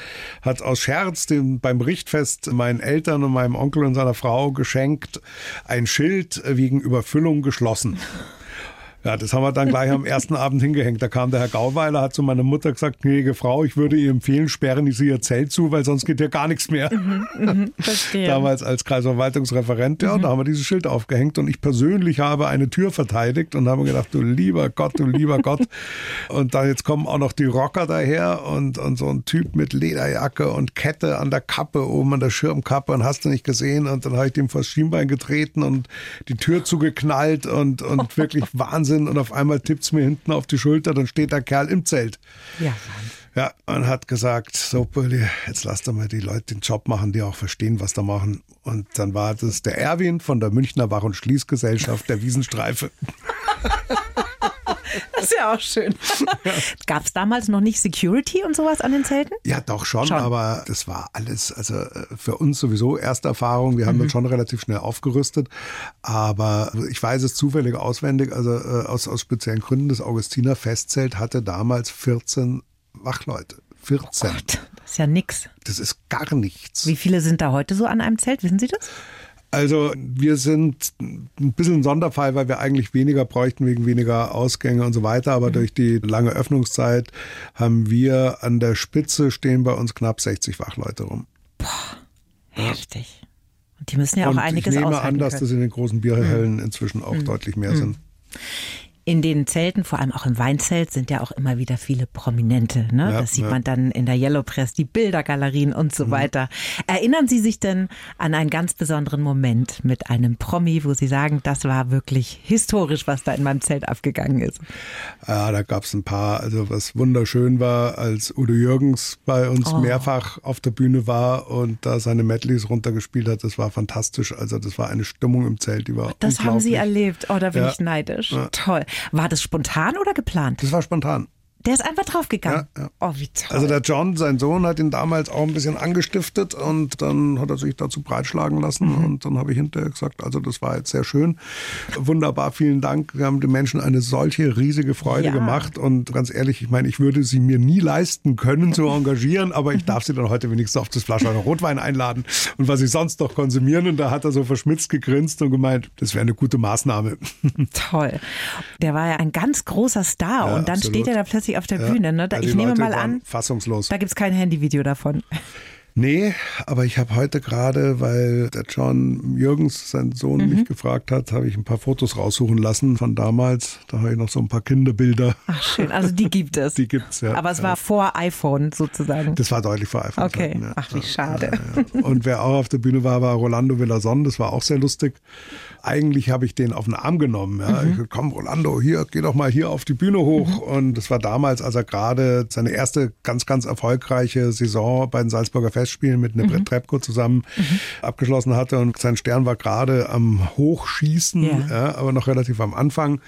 S2: hat aus Scherz den, beim Richtfest meinen Eltern und meinem Onkel und seiner Frau geschenkt, ein Schild wegen Überfüllung geschlossen. [laughs] Ja, das haben wir dann gleich am ersten Abend hingehängt. Da kam der Herr Gauweiler, hat zu meiner Mutter gesagt, gnädige Frau, ich würde ihr empfehlen, sperren Sie Ihr Zelt zu, weil sonst geht ja gar nichts mehr. Mhm, mhm, verstehe. Damals als Kreisverwaltungsreferent, ja, mhm. da haben wir dieses Schild aufgehängt und ich persönlich habe eine Tür verteidigt und habe gedacht, du lieber Gott, du lieber Gott. [laughs] Und dann jetzt kommen auch noch die Rocker daher und, und so ein Typ mit Lederjacke und Kette an der Kappe, oben an der Schirmkappe und hast du nicht gesehen und dann habe ich dem vors Schienbein getreten und die Tür zugeknallt und, und [laughs] wirklich Wahnsinn Wahnsinn und auf einmal tippt es mir hinten auf die Schulter, dann steht der Kerl im Zelt.
S3: Ja,
S2: Ja, und hat gesagt, so Bulli, jetzt lass doch mal die Leute den Job machen, die auch verstehen, was da machen. Und dann war das der Erwin von der Münchner Wach- und Schließgesellschaft der Wiesenstreife. [laughs]
S3: Das ist ja auch schön. [laughs] Gab es damals noch nicht Security und sowas an den Zelten?
S2: Ja, doch schon, schon, aber das war alles, also äh, für uns sowieso erste Erfahrung. Wir haben mhm. dann schon relativ schnell aufgerüstet, aber ich weiß es zufällig auswendig, also äh, aus, aus speziellen Gründen, das Augustiner Festzelt hatte damals 14 Wachleute. 14. Oh Gott,
S3: das ist ja nix.
S2: Das ist gar nichts.
S3: Wie viele sind da heute so an einem Zelt? Wissen Sie das?
S2: Also wir sind ein bisschen ein Sonderfall, weil wir eigentlich weniger bräuchten wegen weniger Ausgänge und so weiter. Aber mhm. durch die lange Öffnungszeit haben wir an der Spitze stehen bei uns knapp 60 Wachleute rum.
S3: Boah, heftig. Und die müssen ja und auch einiges
S2: Ich nehme an, dass das in den großen Bierhellen mhm. inzwischen auch mhm. deutlich mehr sind.
S3: In den Zelten, vor allem auch im Weinzelt, sind ja auch immer wieder viele Prominente. Ne? Ja, das sieht ja. man dann in der Yellow Press, die Bildergalerien und so mhm. weiter. Erinnern Sie sich denn an einen ganz besonderen Moment mit einem Promi, wo Sie sagen, das war wirklich historisch, was da in meinem Zelt abgegangen ist?
S2: Ja, da gab es ein paar. Also was wunderschön war, als Udo Jürgens bei uns oh. mehrfach auf der Bühne war und da seine Medleys runtergespielt hat, das war fantastisch. Also das war eine Stimmung im Zelt, die war
S3: Das haben Sie erlebt. Oh, da bin ja. ich neidisch. Toll. War das spontan oder geplant?
S2: Das war spontan.
S3: Der ist einfach draufgegangen.
S2: Ja, ja.
S3: Oh, wie toll.
S2: Also der John, sein Sohn, hat ihn damals auch ein bisschen angestiftet und dann hat er sich dazu breitschlagen lassen
S3: Mhm.
S2: und dann habe ich hinterher gesagt, also das war jetzt sehr schön. Wunderbar, vielen Dank. Wir haben den Menschen eine solche riesige Freude
S3: Ja.
S2: gemacht und ganz ehrlich, ich meine, ich würde sie mir nie leisten können zu [laughs] engagieren, aber ich darf sie dann heute wenigstens auf das Flasche Rotwein einladen und was sie sonst noch konsumieren und da hat er so verschmitzt gegrinst und gemeint, das wäre eine gute Maßnahme. [laughs]
S3: Toll. Der war ja ein ganz großer Star und dann
S2: absolut.
S3: steht er da plötzlich auf der
S2: Ja.
S3: Bühne. Ne? Da,
S2: Ja,
S3: ich
S2: die
S3: nehme
S2: Leute
S3: mal an,
S2: Fassungslos.
S3: da gibt es kein Handyvideo davon. [laughs]
S2: Nee, aber ich habe heute gerade, weil der John Jürgens, sein Sohn,
S3: Mhm.
S2: mich gefragt hat, habe ich ein paar Fotos raussuchen lassen von damals. Da habe ich noch so ein paar Kinderbilder.
S3: Ach schön, also die gibt es. [laughs]
S2: Die gibt's, ja.
S3: Aber es war vor iPhone sozusagen.
S2: Das war deutlich vor iPhone.
S3: Okay,
S2: ja.
S3: ach wie schade.
S2: Ja. Und wer auch auf der Bühne war, war Rolando Villason. Das war auch sehr lustig. Eigentlich habe ich den auf den Arm genommen. Ja.
S3: Mhm.
S2: Ich komm, Rolando, hier, geh doch mal hier auf die Bühne hoch. Und das war damals, als er gerade seine erste ganz, ganz erfolgreiche Saison bei den Salzburger Festspielen mit
S3: Mhm.
S2: Nebret Trepko zusammen abgeschlossen hatte. Und sein Stern war gerade am Hochschießen,
S3: Ja.
S2: ja, aber noch relativ am Anfang.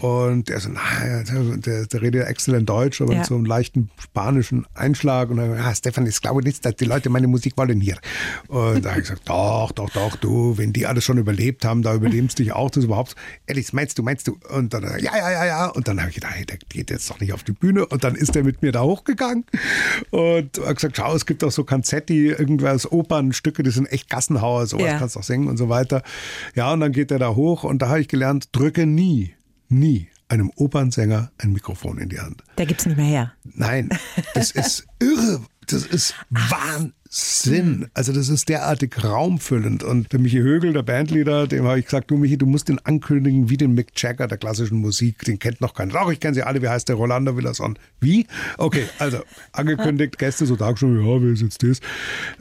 S2: Und er so, naja, der, der, der redet ja exzellent Deutsch, aber
S3: Ja.
S2: mit so einem leichten spanischen Einschlag. Und dann, ja, Stefan, ich glaube nicht, dass die Leute meine Musik wollen hier. Und da habe ich gesagt, doch, doch, doch, du, wenn die alles schon überlebt haben, da du dich auch, das überhaupt. Ehrlich, meinst du, meinst du? Und dann, ja, ja, ja, ja. Und dann habe ich gedacht, hey, der geht jetzt doch nicht auf die Bühne. Und dann ist er mit mir da hochgegangen und hat gesagt, schau, es gibt auch so Concetti, irgendwas, Opernstücke, die sind echt Gassenhauer, sowas
S3: Ja.
S2: kannst du auch singen und so weiter. Ja, und dann geht er da hoch und da habe ich gelernt, drücke nie, nie einem Opernsänger ein Mikrofon in die Hand.
S3: Der gibt's nicht mehr her.
S2: Nein, das ist irre. Das ist Wahnsinn. Also das ist derartig raumfüllend. Und der Michi Högel, der Bandleader, dem habe ich gesagt, du Michi, du musst den ankündigen wie den Mick Jagger der klassischen Musik. Den kennt noch keiner. Doch, ich kenne sie alle. Wie heißt der? Rolando Villason. Wie? Okay, also angekündigt, Gäste so da schon, ja, wer ist jetzt das?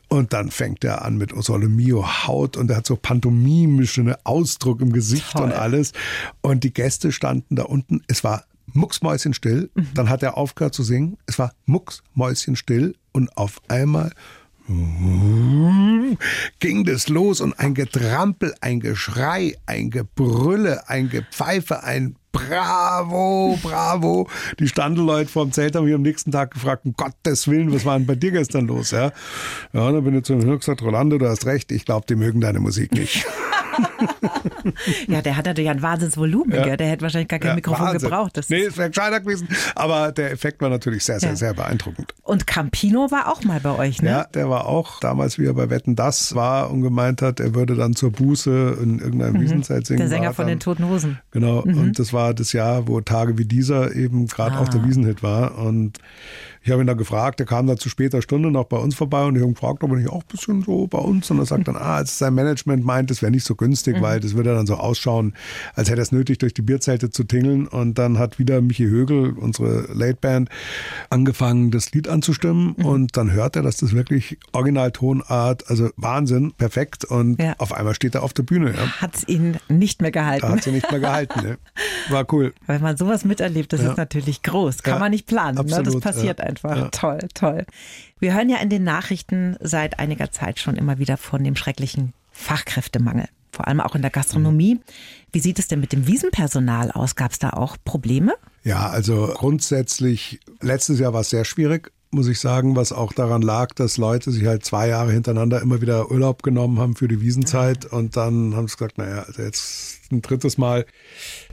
S2: Und dann fängt er an mit O Sole Mio Haut und er hat so pantomimischen Ausdruck im Gesicht
S3: Toll.
S2: und alles. Und die Gäste standen da unten. Es war mucksmäuschenstill. Dann hat er aufgehört zu singen. Es war mucksmäuschenstill und auf einmal ging das los und ein Getrampel, ein Geschrei, ein Gebrülle, ein Gepfeife, ein Bravo, bravo. Die Standelleute vorm Zelt haben mich am nächsten Tag gefragt, um Gottes Willen, was war denn bei dir gestern los? Ja, ja dann bin ich zu ihm gesagt, Rolando, du hast recht, ich glaube, die mögen deine Musik nicht. [laughs] [laughs]
S3: Ja, der hat natürlich ein Wahnsinnsvolumen,
S2: Ja.
S3: gell? Der hätte wahrscheinlich gar kein
S2: Ja,
S3: Mikrofon
S2: Wahnsinn.
S3: gebraucht. Das
S2: nee, es wäre gescheiter gewesen. Aber der Effekt war natürlich sehr, sehr,
S3: Ja.
S2: sehr beeindruckend.
S3: Und Campino war auch mal bei euch, ne?
S2: Ja, der war auch damals, wie er bei Wetten Das war und gemeint hat, er würde dann zur Buße in irgendeinem Wiesenzeit singen.
S3: Mhm. Der Sänger von
S2: dann,
S3: den Toten Hosen.
S2: Genau, und das war das Jahr, wo Tage wie dieser eben gerade
S3: Ah.
S2: auch der Wiesenhit war. Und ich habe ihn dann gefragt, er kam da zu später Stunde noch bei uns vorbei und ich habe ihn gefragt, ob er nicht auch ein bisschen so bei uns. Und er sagt dann, ah, als sein Management meint, das wäre nicht so günstig, weil das würde dann so ausschauen, als hätte er es nötig, durch die Bierzelte zu tingeln. Und dann hat wieder Michi Högel, unsere Late Band, angefangen, das Lied anzustimmen. Und dann hört er, dass das wirklich Originaltonart, also Wahnsinn, perfekt. Und
S3: Ja.
S2: auf einmal steht er auf der Bühne. Ja.
S3: Hat's ihn nicht mehr gehalten.
S2: hat sie nicht mehr gehalten. Ne? [laughs] War cool.
S3: Wenn man sowas miterlebt, das
S2: Ja.
S3: ist natürlich groß. Kann man nicht planen. Ne? Das
S2: absolut,
S3: passiert einfach. Toll, toll. Wir hören ja in den Nachrichten seit einiger Zeit schon immer wieder von dem schrecklichen Fachkräftemangel. Vor allem auch in der Gastronomie. Wie sieht es denn mit dem Wiesenpersonal aus? Gab es da auch Probleme?
S2: Ja, also grundsätzlich, letztes Jahr war es sehr schwierig, muss ich sagen, was auch daran lag, dass Leute sich halt zwei Jahre hintereinander immer wieder Urlaub genommen haben für die Wiesenzeit und dann haben sie gesagt, naja, also jetzt ein drittes Mal.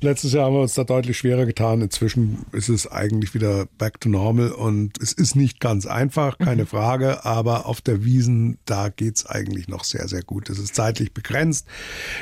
S2: Letztes Jahr haben wir uns da deutlich schwerer getan. Inzwischen ist es eigentlich wieder back to normal und es ist nicht ganz einfach, keine Frage, aber auf der Wiesen, da geht's eigentlich noch sehr, sehr gut. Es ist zeitlich begrenzt.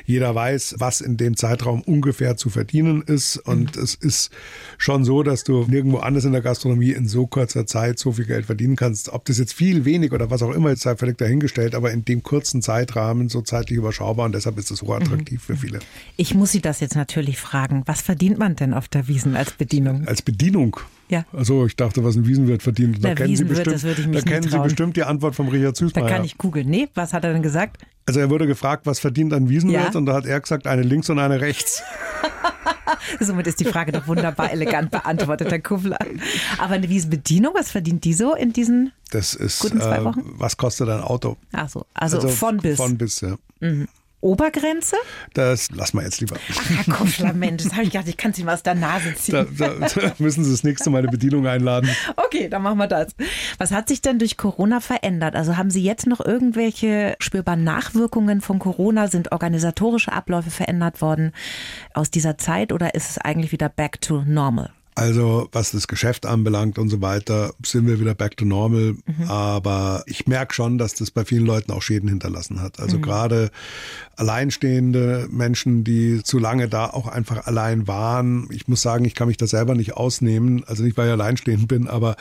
S2: Jeder weiß, was in dem Zeitraum ungefähr zu verdienen ist und es ist schon so, dass du nirgendwo anders in der Gastronomie in so kurzer Zeit so viel Geld verdienen kannst. Ob das jetzt viel, wenig oder was auch immer, ist sei völlig dahingestellt, aber in dem kurzen Zeitrahmen so zeitlich überschaubar und deshalb ist es hochattraktiv für viele.
S3: Ich muss Sie das jetzt natürlich fragen. Was verdient man denn auf der Wiesen als Bedienung?
S2: Als Bedienung.
S3: Ja.
S2: Also ich dachte, was ein Wiesenwirt verdient. Da kennen Sie bestimmt,
S3: das würde ich mich
S2: da kennen Sie bestimmt die Antwort vom Richard
S3: Da
S2: Süßmeier.
S3: kann ich googeln. Nee, was hat er denn gesagt?
S2: Also er wurde gefragt, was verdient ein Wiesenwirt
S3: Ja.
S2: und da hat er gesagt, eine links und eine rechts. [laughs]
S3: Somit ist die Frage doch wunderbar elegant beantwortet, Herr Kufler. Aber eine Wiesenbedienung, was verdient die so in diesen,
S2: Das ist,
S3: Guten zwei
S2: äh,
S3: Wochen?
S2: was kostet ein Auto?
S3: ach so, also, von bis.
S2: Von bis, ja.
S3: Obergrenze?
S2: Das lassen wir jetzt lieber.
S3: Ach, Herr Kuschler, Mensch, das habe ich gedacht, ich kann es ihm aus der Nase ziehen.
S2: Da, da, da, müssen Sie das nächste Mal eine Bedienung einladen.
S3: Okay, dann machen wir das. Was hat sich denn durch Corona verändert? Also haben Sie jetzt noch irgendwelche spürbaren Nachwirkungen von Corona? Sind organisatorische Abläufe verändert worden aus dieser Zeit oder ist es eigentlich wieder back to normal?
S2: Also was das Geschäft anbelangt und so weiter, sind wir wieder back to normal. Mhm. Aber ich merke schon, dass das bei vielen Leuten auch Schäden hinterlassen hat. Also mhm. gerade alleinstehende Menschen, die zu lange da auch einfach allein waren. Ich muss sagen, ich kann mich da selber nicht ausnehmen. Also nicht, weil ich alleinstehend bin, aber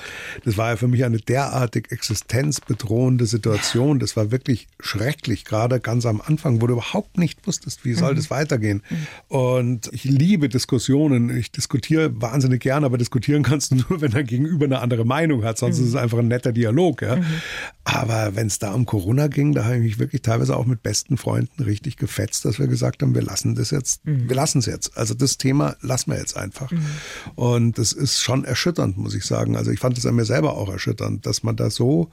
S2: das war ja für mich eine derartig existenzbedrohende Situation. Das war wirklich schrecklich, gerade ganz am Anfang, wo du überhaupt nicht wusstest, wie soll mhm. das weitergehen. Mhm. Und ich liebe Diskussionen. Ich diskutiere wahnsinnig gern, aber diskutieren kannst du nur, [laughs] wenn dein Gegenüber eine andere Meinung hat. Sonst mhm. ist es einfach ein netter Dialog. Ja? Mhm. Aber wenn es da um Corona ging, da habe ich mich wirklich teilweise auch mit besten Freunden richtig gefetzt, dass wir gesagt haben, wir lassen das jetzt, mhm. wir lassen es jetzt. Also das Thema lassen wir jetzt einfach. Mhm. Und das ist schon erschütternd, muss ich sagen. Also ich fand es an mir selber auch erschütternd, dass man da so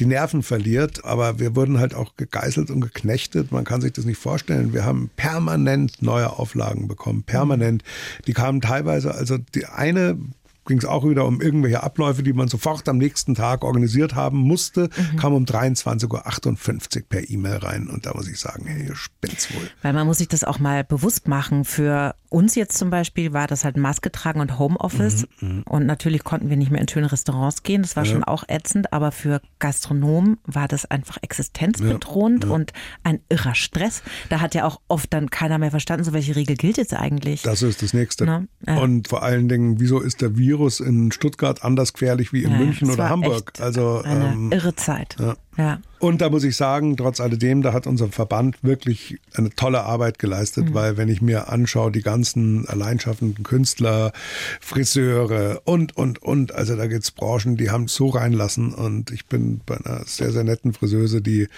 S2: die Nerven verliert. Aber wir wurden halt auch gegeißelt und geknechtet. Man kann sich das nicht vorstellen. Wir haben permanent neue Auflagen bekommen. Permanent. Die kamen teilweise, also die eine ging es auch wieder um irgendwelche Abläufe, die man sofort am nächsten Tag organisiert haben musste, mhm. kam um 23.58 Uhr per E-Mail rein. Und da muss ich sagen, hey, ihr spinnt's wohl.
S3: Weil man muss sich das auch mal bewusst machen. Für uns jetzt zum Beispiel war das halt Maske tragen und Homeoffice. Mhm, mhm. und natürlich konnten wir nicht mehr in schöne Restaurants gehen. Das war ja. schon auch ätzend. Aber für Gastronomen war das einfach existenzbedrohend ja, ja. und ein irrer Stress. Da hat ja auch oft dann keiner mehr verstanden, so welche Regel gilt jetzt eigentlich.
S2: Das ist das Nächste. Ne? Und vor allen Dingen, wieso ist der Virus Virus in Stuttgart anders gefährlich wie in ja, München oder Hamburg.
S3: Also eine ähm, irre Zeit. Ja. Ja.
S2: Und da muss ich sagen, trotz alledem, da hat unser Verband wirklich eine tolle Arbeit geleistet, mhm. weil wenn ich mir anschaue, die ganzen alleinschaffenden Künstler, Friseure und, und, und, also da gibt es Branchen, die haben es so reinlassen und ich bin bei einer sehr, sehr netten Friseuse, die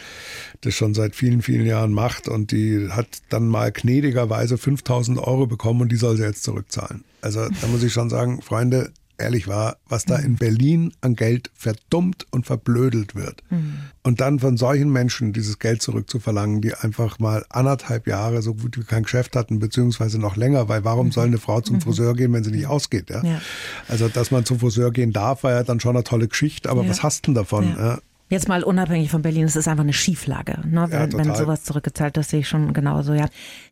S2: das schon seit vielen, vielen Jahren macht und die hat dann mal gnädigerweise 5000 Euro bekommen und die soll sie jetzt zurückzahlen. Also da muss ich schon sagen, Freunde, ehrlich war, was da in Berlin an Geld verdummt und verblödelt wird. Mhm. Und dann von solchen Menschen dieses Geld zurückzuverlangen, die einfach mal anderthalb Jahre so gut wie kein Geschäft hatten, beziehungsweise noch länger, weil warum mhm. soll eine Frau zum mhm. Friseur gehen, wenn sie nicht ausgeht? Ja? ja? Also, dass man zum Friseur gehen darf, war ja dann schon eine tolle Geschichte, aber ja. was hast du denn davon? Ja.
S3: Jetzt mal unabhängig von Berlin, es ist einfach eine Schieflage, ne? wenn, ja, wenn sowas zurückgezahlt, das sehe ich schon genauso. Ja,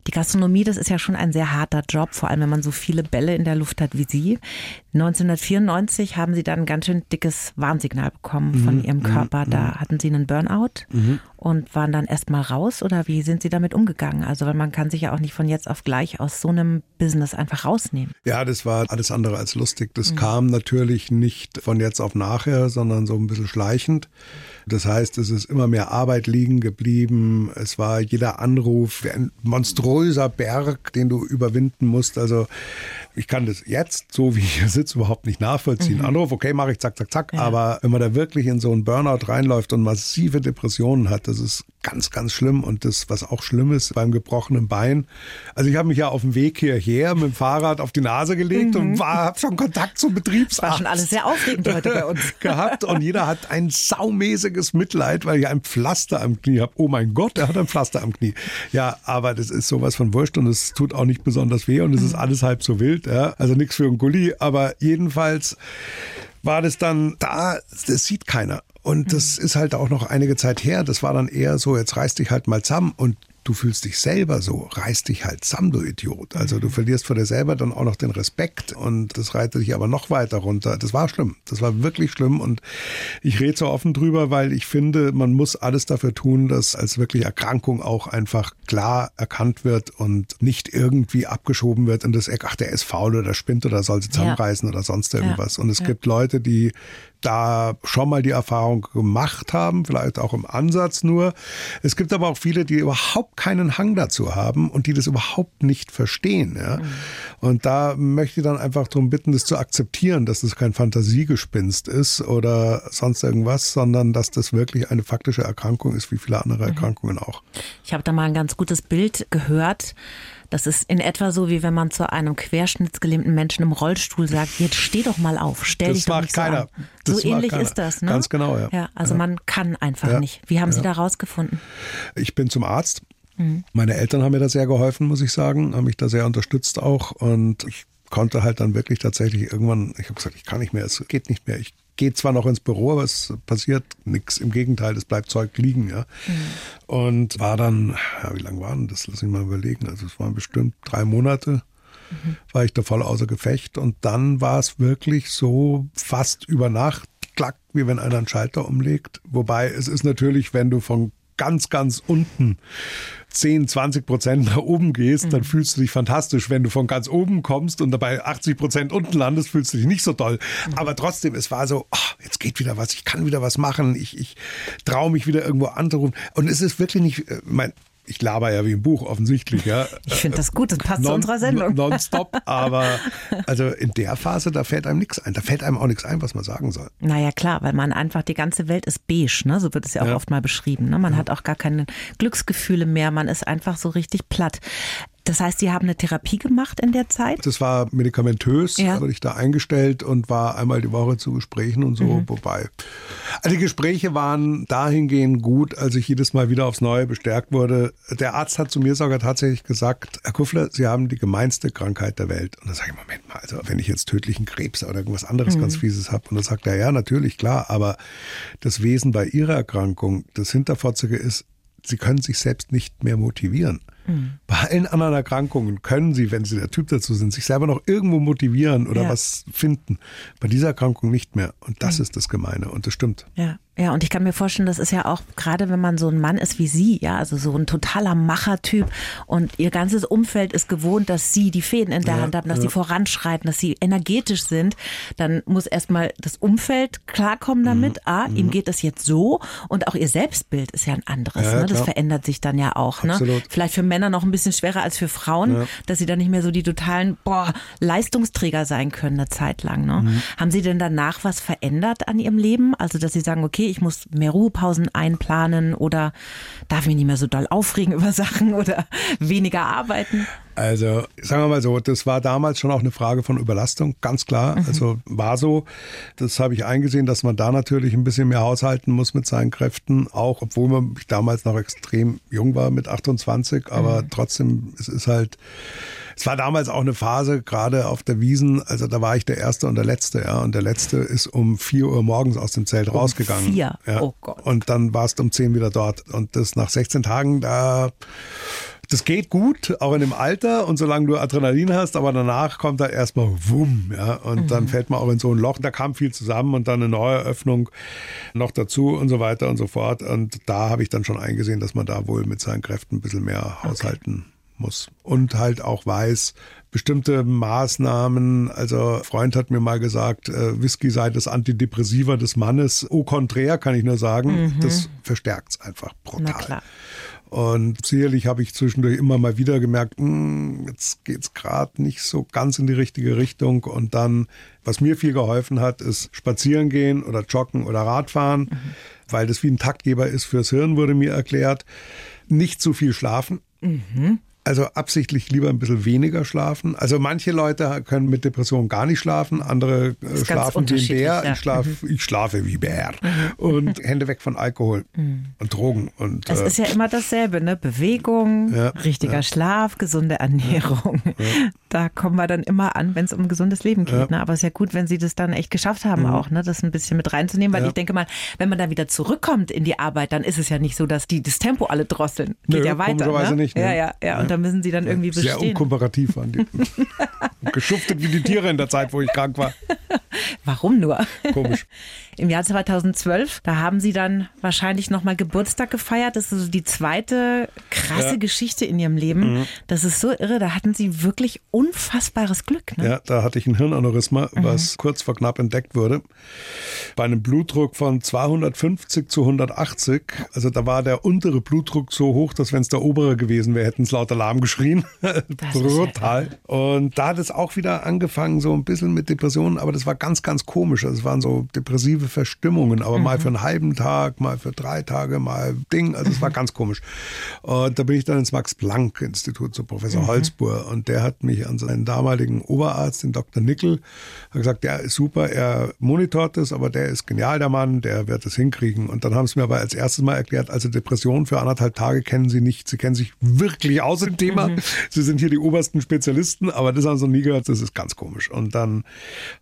S3: die Gastronomie, das ist ja schon ein sehr harter Job, vor allem wenn man so viele Bälle in der Luft hat wie Sie. 1994 haben Sie dann ein ganz schön dickes Warnsignal bekommen von mhm. Ihrem mhm. Körper. Da mhm. hatten Sie einen Burnout mhm. und waren dann erstmal raus oder wie sind Sie damit umgegangen? Also, weil man kann sich ja auch nicht von jetzt auf gleich aus so einem Business einfach rausnehmen.
S2: Ja, das war alles andere als lustig. Das mhm. kam natürlich nicht von jetzt auf nachher, sondern so ein bisschen schleichend. Das heißt, es ist immer mehr Arbeit liegen geblieben. Es war jeder Anruf ein monströser Berg, den du überwinden musst. Also ich kann das jetzt, so wie ich hier sitze, überhaupt nicht nachvollziehen. Mhm. Anruf, okay, mache ich zack, zack, zack. Ja. Aber wenn man da wirklich in so einen Burnout reinläuft und massive Depressionen hat, das ist ganz, ganz schlimm. Und das, was auch schlimm ist beim gebrochenen Bein. Also ich habe mich ja auf dem Weg hierher mit dem Fahrrad auf die Nase gelegt mhm. und habe schon Kontakt zum Betriebsarzt.
S3: War schon alles sehr aufregend heute bei uns. [laughs]
S2: gehabt. Und jeder hat ein saumäßiges Mitleid, weil ich ein Pflaster am Knie habe. Oh mein Gott, er hat ein Pflaster am Knie. Ja, aber das ist sowas von wurscht und es tut auch nicht besonders weh und es ist mhm. alles halb so wild. Ja? Also nichts für einen Gulli, aber jedenfalls war das dann da, das sieht keiner. Und das mhm. ist halt auch noch einige Zeit her. Das war dann eher so, jetzt reiß dich halt mal zusammen. Und du fühlst dich selber so, reiß dich halt zusammen, du Idiot. Also du mhm. verlierst vor dir selber dann auch noch den Respekt und das reitet dich aber noch weiter runter. Das war schlimm. Das war wirklich schlimm und ich rede so offen drüber, weil ich finde, man muss alles dafür tun, dass als wirklich Erkrankung auch einfach klar erkannt wird und nicht irgendwie abgeschoben wird in das Eck, ach, der ist faul oder spinnt oder soll sie zusammenreißen ja. oder sonst irgendwas. Ja. Und es ja. gibt Leute, die da schon mal die Erfahrung gemacht haben, vielleicht auch im Ansatz nur. Es gibt aber auch viele, die überhaupt keinen Hang dazu haben und die das überhaupt nicht verstehen. Ja? Mhm. Und da möchte ich dann einfach darum bitten, das zu akzeptieren, dass das kein Fantasiegespinst ist oder sonst irgendwas, sondern dass das wirklich eine faktische Erkrankung ist, wie viele andere mhm. Erkrankungen auch.
S3: Ich habe da mal ein ganz gutes Bild gehört das ist in etwa so, wie wenn man zu einem querschnittsgelähmten Menschen im Rollstuhl sagt, jetzt steh doch mal auf, stell das dich doch nicht keiner. so an. So ähnlich keiner. ist das, ne?
S2: Ganz genau, ja.
S3: ja also ja. man kann einfach ja. nicht. Wie haben Sie da rausgefunden?
S2: Ich bin zum Arzt Mhm. Meine Eltern haben mir da sehr geholfen, muss ich sagen, haben mich da sehr unterstützt auch und ich konnte halt dann wirklich tatsächlich irgendwann, ich habe gesagt, ich kann nicht mehr, es geht nicht mehr. Ich gehe zwar noch ins Büro, aber es passiert nichts. Im Gegenteil, es bleibt Zeug liegen. Ja. Mhm. Und war dann, ja, wie lange waren das? Lass mich mal überlegen. Also es waren bestimmt drei Monate. Mhm. War ich da voll außer Gefecht. Und dann war es wirklich so fast über Nacht, klack, wie wenn einer einen Schalter umlegt. Wobei es ist natürlich, wenn du von ganz, ganz unten 10, 20 Prozent nach oben gehst, mhm. dann fühlst du dich fantastisch. Wenn du von ganz oben kommst und dabei 80 Prozent unten landest, fühlst du dich nicht so toll. Mhm. Aber trotzdem, es war so, oh, jetzt geht wieder was, ich kann wieder was machen, ich, ich traue mich wieder irgendwo anzurufen. Und es ist wirklich nicht, äh, mein, ich laber ja wie ein Buch offensichtlich, ja.
S3: Ich finde das gut, das passt non, zu unserer Sendung.
S2: Nonstop, aber also in der Phase, da fällt einem nichts ein. Da fällt einem auch nichts ein, was man sagen soll.
S3: Naja, klar, weil man einfach, die ganze Welt ist beige, ne? so wird es ja auch ja. oft mal beschrieben. Ne? Man ja. hat auch gar keine Glücksgefühle mehr, man ist einfach so richtig platt. Das heißt, Sie haben eine Therapie gemacht in der Zeit?
S2: Das war medikamentös, ja. wurde ich da eingestellt und war einmal die Woche zu Gesprächen und so, mhm. wobei. Also die Gespräche waren dahingehend gut, als ich jedes Mal wieder aufs Neue bestärkt wurde. Der Arzt hat zu mir sogar tatsächlich gesagt, Herr Kuffler, Sie haben die gemeinste Krankheit der Welt. Und da sage ich, Moment mal, also wenn ich jetzt tödlichen Krebs oder irgendwas anderes mhm. ganz Fieses habe. Und dann sagt er, ja, natürlich, klar, aber das Wesen bei Ihrer Erkrankung, das Hinterfotzige ist, Sie können sich selbst nicht mehr motivieren. Mhm. Bei allen anderen Erkrankungen können sie, wenn sie der Typ dazu sind, sich selber noch irgendwo motivieren oder ja. was finden. Bei dieser Erkrankung nicht mehr. Und das mhm. ist das Gemeine. Und das stimmt.
S3: Ja. Ja, und ich kann mir vorstellen, das ist ja auch, gerade wenn man so ein Mann ist wie Sie, ja, also so ein totaler Machertyp und Ihr ganzes Umfeld ist gewohnt, dass Sie die Fäden in der ja, Hand haben, dass ja. Sie voranschreiten, dass Sie energetisch sind, dann muss erstmal das Umfeld klarkommen damit. Mhm. Ah, ihm geht es jetzt so und auch Ihr Selbstbild ist ja ein anderes. Ja, ne? Das verändert sich dann ja auch. Ne? Vielleicht für Männer noch ein bisschen schwerer als für Frauen, dass sie dann nicht mehr so die totalen boah, Leistungsträger sein können eine Zeit lang. Ne? Mhm. Haben Sie denn danach was verändert an Ihrem Leben? Also, dass Sie sagen, okay, ich muss mehr Ruhepausen einplanen oder darf mich nicht mehr so doll aufregen über Sachen oder [laughs] weniger arbeiten?
S2: Also sagen wir mal so, das war damals schon auch eine Frage von Überlastung, ganz klar. Mhm. Also war so. Das habe ich eingesehen, dass man da natürlich ein bisschen mehr haushalten muss mit seinen Kräften, auch obwohl man damals noch extrem jung war mit 28, aber mhm. trotzdem, es ist halt es war damals auch eine Phase, gerade auf der Wiesen, also da war ich der Erste und der Letzte, ja. Und der Letzte ist um vier Uhr morgens aus dem Zelt um rausgegangen.
S3: Vier?
S2: Ja.
S3: Oh Gott.
S2: Und dann warst du um zehn wieder dort. Und das nach 16 Tagen, da das geht gut, auch in dem Alter und solange du Adrenalin hast, aber danach kommt da erstmal Wumm, ja, und mhm. dann fällt man auch in so ein Loch. Da kam viel zusammen und dann eine neue Öffnung noch dazu und so weiter und so fort. Und da habe ich dann schon eingesehen, dass man da wohl mit seinen Kräften ein bisschen mehr haushalten muss und halt auch weiß, bestimmte Maßnahmen, also Freund hat mir mal gesagt, äh, Whisky sei das Antidepressiva des Mannes. Au contraire kann ich nur sagen, mhm. das verstärkt es einfach brutal. Und sicherlich habe ich zwischendurch immer mal wieder gemerkt, mh, hm, jetzt geht's gerade nicht so ganz in die richtige Richtung. Und dann, was mir viel geholfen hat, ist spazieren gehen oder joggen oder Radfahren, mhm. weil das wie ein Taktgeber ist fürs Hirn, wurde mir erklärt. Nicht zu viel schlafen. Mhm. Also absichtlich lieber ein bisschen weniger schlafen. Also manche Leute können mit Depressionen gar nicht schlafen, andere äh, schlafen wie ein Bär. Ja. Ich, schlaf, mhm. ich schlafe wie Bär. Mhm. Und Hände weg von Alkohol [laughs] mhm. und Drogen. Und,
S3: es äh, ist ja immer dasselbe, ne? Bewegung, ja, richtiger ja. Schlaf, gesunde Ernährung. [laughs] Da kommen wir dann immer an, wenn es um ein gesundes Leben geht. Ne? Aber es ist ja gut, wenn Sie das dann echt geschafft haben, mhm. auch, ne? das ein bisschen mit reinzunehmen, weil ich denke mal, wenn man dann wieder zurückkommt in die Arbeit, dann ist es ja nicht so, dass die das Tempo alle drosseln. Geht Nö, ja weiter. Ne?
S2: Nicht, ne?
S3: Ja, ja, ja. Da müssen sie dann irgendwie bestehen.
S2: Sehr unkooperativ waren die. [laughs] Geschuftet wie die Tiere in der Zeit, wo ich krank war.
S3: Warum nur?
S2: Komisch.
S3: Im Jahr 2012, da haben Sie dann wahrscheinlich nochmal Geburtstag gefeiert. Das ist also die zweite krasse ja. Geschichte in Ihrem Leben. Mhm. Das ist so irre. Da hatten Sie wirklich unfassbares Glück. Ne?
S2: Ja, da hatte ich ein Hirnaneurysma, mhm. was kurz vor knapp entdeckt wurde. Bei einem Blutdruck von 250 zu 180. Also da war der untere Blutdruck so hoch, dass wenn es der obere gewesen wäre, hätten es lauter Alarm geschrien. [laughs] Brutal. Ja Und da hat es auch wieder angefangen, so ein bisschen mit Depressionen, aber das war ganz, ganz komisch. Also es waren so depressive Verstimmungen, aber mhm. mal für einen halben Tag, mal für drei Tage, mal Ding. Also es war ganz komisch. Und da bin ich dann ins Max-Planck-Institut zu Professor mhm. Holzbohr und der hat mich an seinen damaligen Oberarzt, den Dr. Nickel, gesagt, der ist super, er monitort es, aber der ist genial, der Mann, der wird es hinkriegen. Und dann haben sie mir aber als erstes Mal erklärt, also Depressionen für anderthalb Tage kennen sie nicht. Sie kennen sich wirklich aus im Thema. Mhm. Sie sind hier die obersten Spezialisten, aber das haben sie noch nie gehört, das ist ganz komisch. Und dann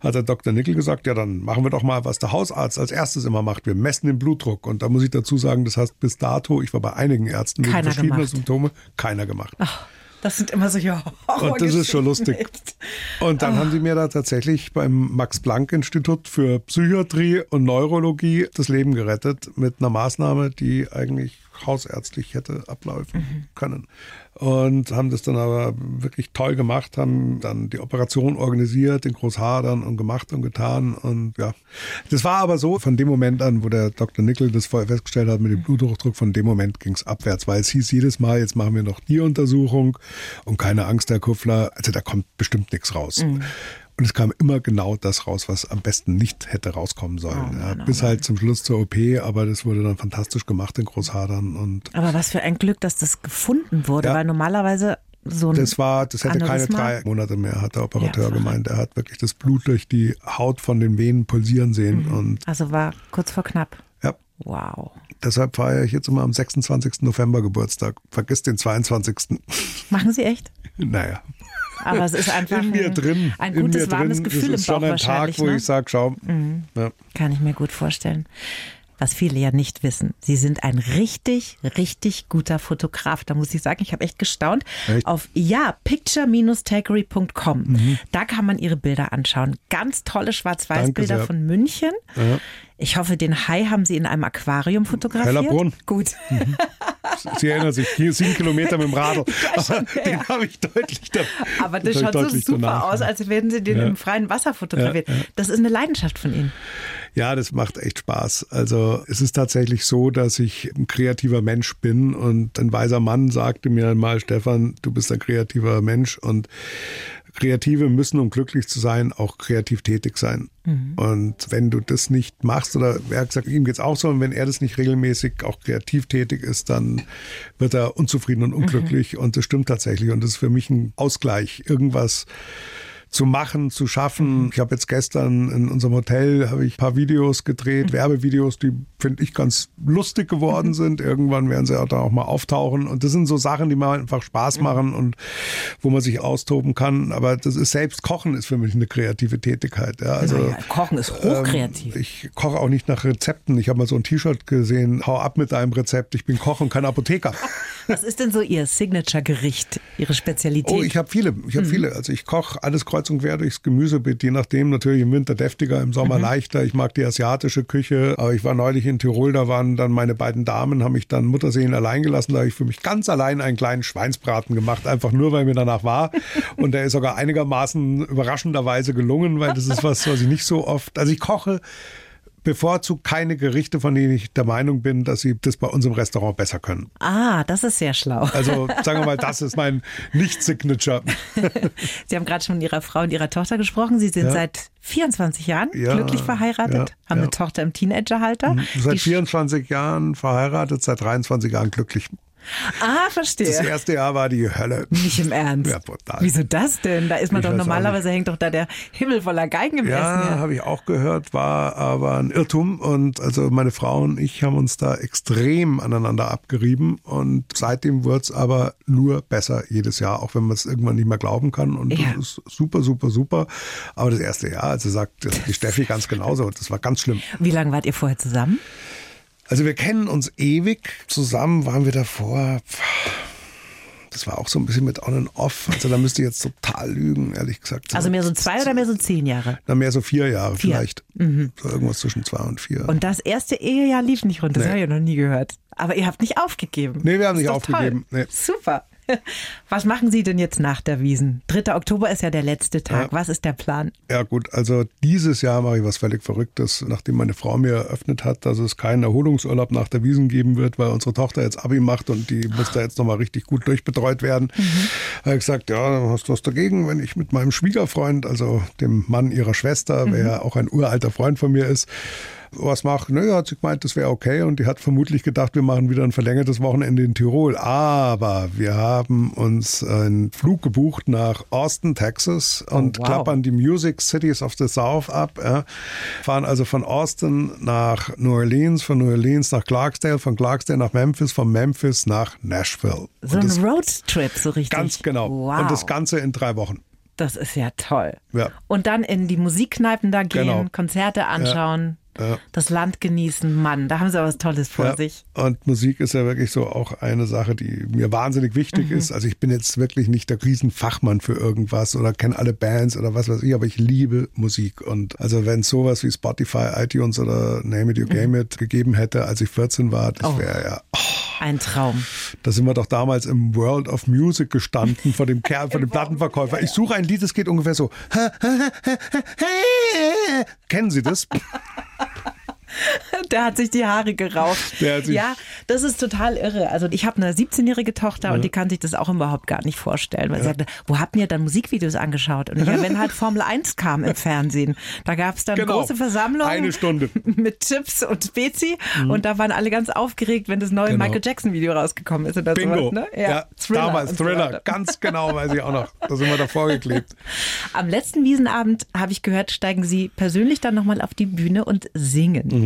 S2: hat der Dr. Nickel gesagt, ja, dann machen wir doch mal, was der Hausarzt als erstes immer macht. Wir messen den Blutdruck. Und da muss ich dazu sagen, das hat bis dato, ich war bei einigen Ärzten mit verschiedenen Symptomen, keiner gemacht. Ach.
S3: Das sind immer solche
S2: Und das ist schon lustig. Und dann oh. haben sie mir da tatsächlich beim Max-Planck-Institut für Psychiatrie und Neurologie das Leben gerettet mit einer Maßnahme, die eigentlich hausärztlich hätte ablaufen mhm. können und haben das dann aber wirklich toll gemacht, haben dann die Operation organisiert in Großhadern und gemacht und getan und ja. Das war aber so, von dem Moment an, wo der Dr. Nickel das vorher festgestellt hat mit dem Bluthochdruck, von dem Moment ging es abwärts, weil es hieß jedes Mal, jetzt machen wir noch die Untersuchung und keine Angst, Herr Kuffler, also da kommt bestimmt nichts raus. Mhm. Und es kam immer genau das raus, was am besten nicht hätte rauskommen sollen. Oh, ja, oh bis halt zum Schluss zur OP, aber das wurde dann fantastisch gemacht in Großhadern. Und
S3: aber was für ein Glück, dass das gefunden wurde, ja. weil normalerweise so ein
S2: Das war, das hätte Aneurysma? keine drei Monate mehr, hat der Operateur ja, gemeint. Er hat wirklich das Blut durch die Haut von den Venen pulsieren sehen. Mhm. Und
S3: also war kurz vor knapp.
S2: Ja.
S3: Wow.
S2: Deshalb feiere ich jetzt immer am 26. November Geburtstag. Vergiss den 22.
S3: Machen Sie echt? [laughs]
S2: Naja.
S3: Aber es ist einfach
S2: in mir drin,
S3: ein, ein gutes, warmes Gefühl
S2: das ist
S3: im Bauch
S2: schon ein Tag, wo
S3: ne?
S2: ich sage, schau. Mhm.
S3: Ja. Kann ich mir gut vorstellen. Was viele ja nicht wissen. Sie sind ein richtig, richtig guter Fotograf. Da muss ich sagen, ich habe echt gestaunt. Echt? Auf ja, picture-takery.com. Mhm. Da kann man ihre Bilder anschauen. Ganz tolle Schwarz-Weiß-Bilder von München. Ja. Ich hoffe, den Hai haben Sie in einem Aquarium fotografiert.
S2: Hellerbrunn.
S3: Gut.
S2: Mhm. Sie erinnern sich, hier sieben Kilometer mit dem Radl. [laughs] Aber den habe ich deutlich da,
S3: Aber das schaut so super danach. aus, als würden Sie den ja. im freien Wasser ja. Das ist eine Leidenschaft von Ihnen.
S2: Ja, das macht echt Spaß. Also es ist tatsächlich so, dass ich ein kreativer Mensch bin und ein weiser Mann sagte mir einmal, Stefan, du bist ein kreativer Mensch und Kreative müssen, um glücklich zu sein, auch kreativ tätig sein. Mhm. Und wenn du das nicht machst, oder er hat gesagt, ihm geht es auch so, und wenn er das nicht regelmäßig auch kreativ tätig ist, dann wird er unzufrieden und unglücklich. Mhm. Und das stimmt tatsächlich. Und das ist für mich ein Ausgleich. Irgendwas zu machen, zu schaffen. Mhm. Ich habe jetzt gestern in unserem Hotel habe ich ein paar Videos gedreht, mhm. Werbevideos, die finde ich ganz lustig geworden mhm. sind. Irgendwann werden sie auch da auch mal auftauchen. Und das sind so Sachen, die mir einfach Spaß machen und wo man sich austoben kann. Aber das ist selbst Kochen ist für mich eine kreative Tätigkeit. Ja, also
S3: ja, Kochen ist hochkreativ.
S2: Ähm, ich koche auch nicht nach Rezepten. Ich habe mal so ein T-Shirt gesehen. Hau ab mit deinem Rezept. Ich bin Koch und kein Apotheker. [laughs]
S3: Was ist denn so Ihr Signature-Gericht, Ihre Spezialität?
S2: Oh, ich habe viele. Ich habe mhm. viele. Also ich koche alles kreuz und quer durchs Gemüsebeet, je nachdem. Natürlich im Winter deftiger, im Sommer mhm. leichter. Ich mag die asiatische Küche. Aber ich war neulich in Tirol, da waren dann meine beiden Damen, haben mich dann Mutterseelen allein gelassen. Da habe ich für mich ganz allein einen kleinen Schweinsbraten gemacht, einfach nur, weil mir danach war. Und der ist sogar einigermaßen überraschenderweise gelungen, weil das ist was, was ich nicht so oft. Also ich koche bevorzugt keine Gerichte, von denen ich der Meinung bin, dass sie das bei uns im Restaurant besser können.
S3: Ah, das ist sehr schlau.
S2: Also [laughs] sagen wir mal, das ist mein Nicht-Signature. [laughs]
S3: Sie haben gerade schon mit Ihrer Frau und Ihrer Tochter gesprochen. Sie sind ja. seit 24 Jahren ja, glücklich verheiratet, ja, haben eine Tochter im Teenagerhalter. Mhm.
S2: Seit 24 Jahren verheiratet, seit 23 Jahren glücklich
S3: Ah, verstehe.
S2: Das erste Jahr war die Hölle.
S3: Nicht im Ernst.
S2: Ja, brutal.
S3: Wieso das denn? Da ist man ich doch normalerweise hängt doch da der Himmel voller Geigen im
S2: ja, Jahr. Ja, habe ich auch gehört, war aber ein Irrtum und also meine Frau und ich haben uns da extrem aneinander abgerieben und seitdem wurde es aber nur besser jedes Jahr, auch wenn man es irgendwann nicht mehr glauben kann und ja. das ist super, super, super. Aber das erste Jahr, also sagt die Steffi ganz genauso, das war ganz schlimm.
S3: Wie lange wart ihr vorher zusammen?
S2: Also wir kennen uns ewig. Zusammen waren wir davor. Das war auch so ein bisschen mit On and Off. Also da müsste ich jetzt total lügen, ehrlich gesagt.
S3: Also mehr so zwei oder mehr so zehn Jahre?
S2: Na, mehr so vier Jahre vier. vielleicht. Mhm. So irgendwas zwischen zwei und vier.
S3: Und das erste Ehejahr lief nicht runter. Das nee. habe ich noch nie gehört. Aber ihr habt nicht aufgegeben.
S2: Nee, wir haben nicht aufgegeben. Nee.
S3: Super. [laughs] Was machen Sie denn jetzt nach der Wiesen? 3. Oktober ist ja der letzte Tag. Ja. Was ist der Plan?
S2: Ja gut, also dieses Jahr mache ich was völlig Verrücktes, nachdem meine Frau mir eröffnet hat, dass es keinen Erholungsurlaub nach der Wiesen geben wird, weil unsere Tochter jetzt Abi macht und die muss da jetzt nochmal richtig gut durchbetreut werden. Mhm. Habe ich gesagt, ja, hast du was dagegen, wenn ich mit meinem Schwiegerfreund, also dem Mann ihrer Schwester, mhm. wer ja auch ein uralter Freund von mir ist, was machen? Naja, hat sie gemeint, das wäre okay und die hat vermutlich gedacht, wir machen wieder ein verlängertes Wochenende in Tirol. Aber wir haben uns einen Flug gebucht nach Austin, Texas und
S3: Oh, wow.
S2: klappern die Music Cities of the South ab. Ja. Fahren also von Austin nach New Orleans, von New Orleans nach Clarksdale, von Clarksdale nach Memphis, von Memphis nach Nashville.
S3: So ein Roadtrip, so richtig.
S2: ganz genau.
S3: Wow.
S2: Und das Ganze in drei Wochen.
S3: Das ist ja toll.
S2: Ja.
S3: Und dann in die Musikkneipen da gehen,
S2: Genau.
S3: Konzerte anschauen,
S2: Ja.
S3: Das Land genießen. Mann, da haben sie aber was Tolles vor
S2: Ja.
S3: sich.
S2: Und Musik ist ja wirklich so auch eine Sache, die mir wahnsinnig wichtig ist. Also ich bin jetzt wirklich nicht der Riesenfachmann für irgendwas oder kenne alle Bands oder was weiß ich, aber ich liebe Musik. Und also wenn sowas wie Spotify, iTunes oder Name It You Game It gegeben hätte, als ich 14 war, das
S3: Oh.
S2: wäre ja, oh,
S3: Ein Traum.
S2: da sind wir doch damals im World of Music gestanden vor dem [laughs] Kerl, vor dem Plattenverkäufer. Ich suche ein Lied, das geht ungefähr so. [laughs] Kennen Sie das? [laughs] [laughs]
S3: Der hat sich die Haare gerauft.
S2: Sich-
S3: ja, das ist total irre. Also ich habe eine 17-jährige Tochter und die kann sich das auch überhaupt gar nicht vorstellen. Weil sie sagte, wo habt ihr dann Musikvideos angeschaut? Und ich, ja, wenn halt Formel 1 kam im Fernsehen, da gab es dann
S2: Genau.
S3: große Versammlungen.
S2: Eine Stunde. [laughs]
S3: Mit Chips und Spezi. Und da waren alle ganz aufgeregt, wenn das neue
S2: Genau.
S3: Michael Jackson-Video rausgekommen ist oder
S2: Bingo.
S3: sowas. Ne?
S2: Ja,
S3: Thriller
S2: damals
S3: so
S2: Thriller.
S3: weiter.
S2: Ganz [laughs] genau weiß ich auch noch. Da sind wir davor geklebt.
S3: Am letzten Wiesenabend habe ich gehört, steigen Sie persönlich dann nochmal auf die Bühne und singen. Mhm.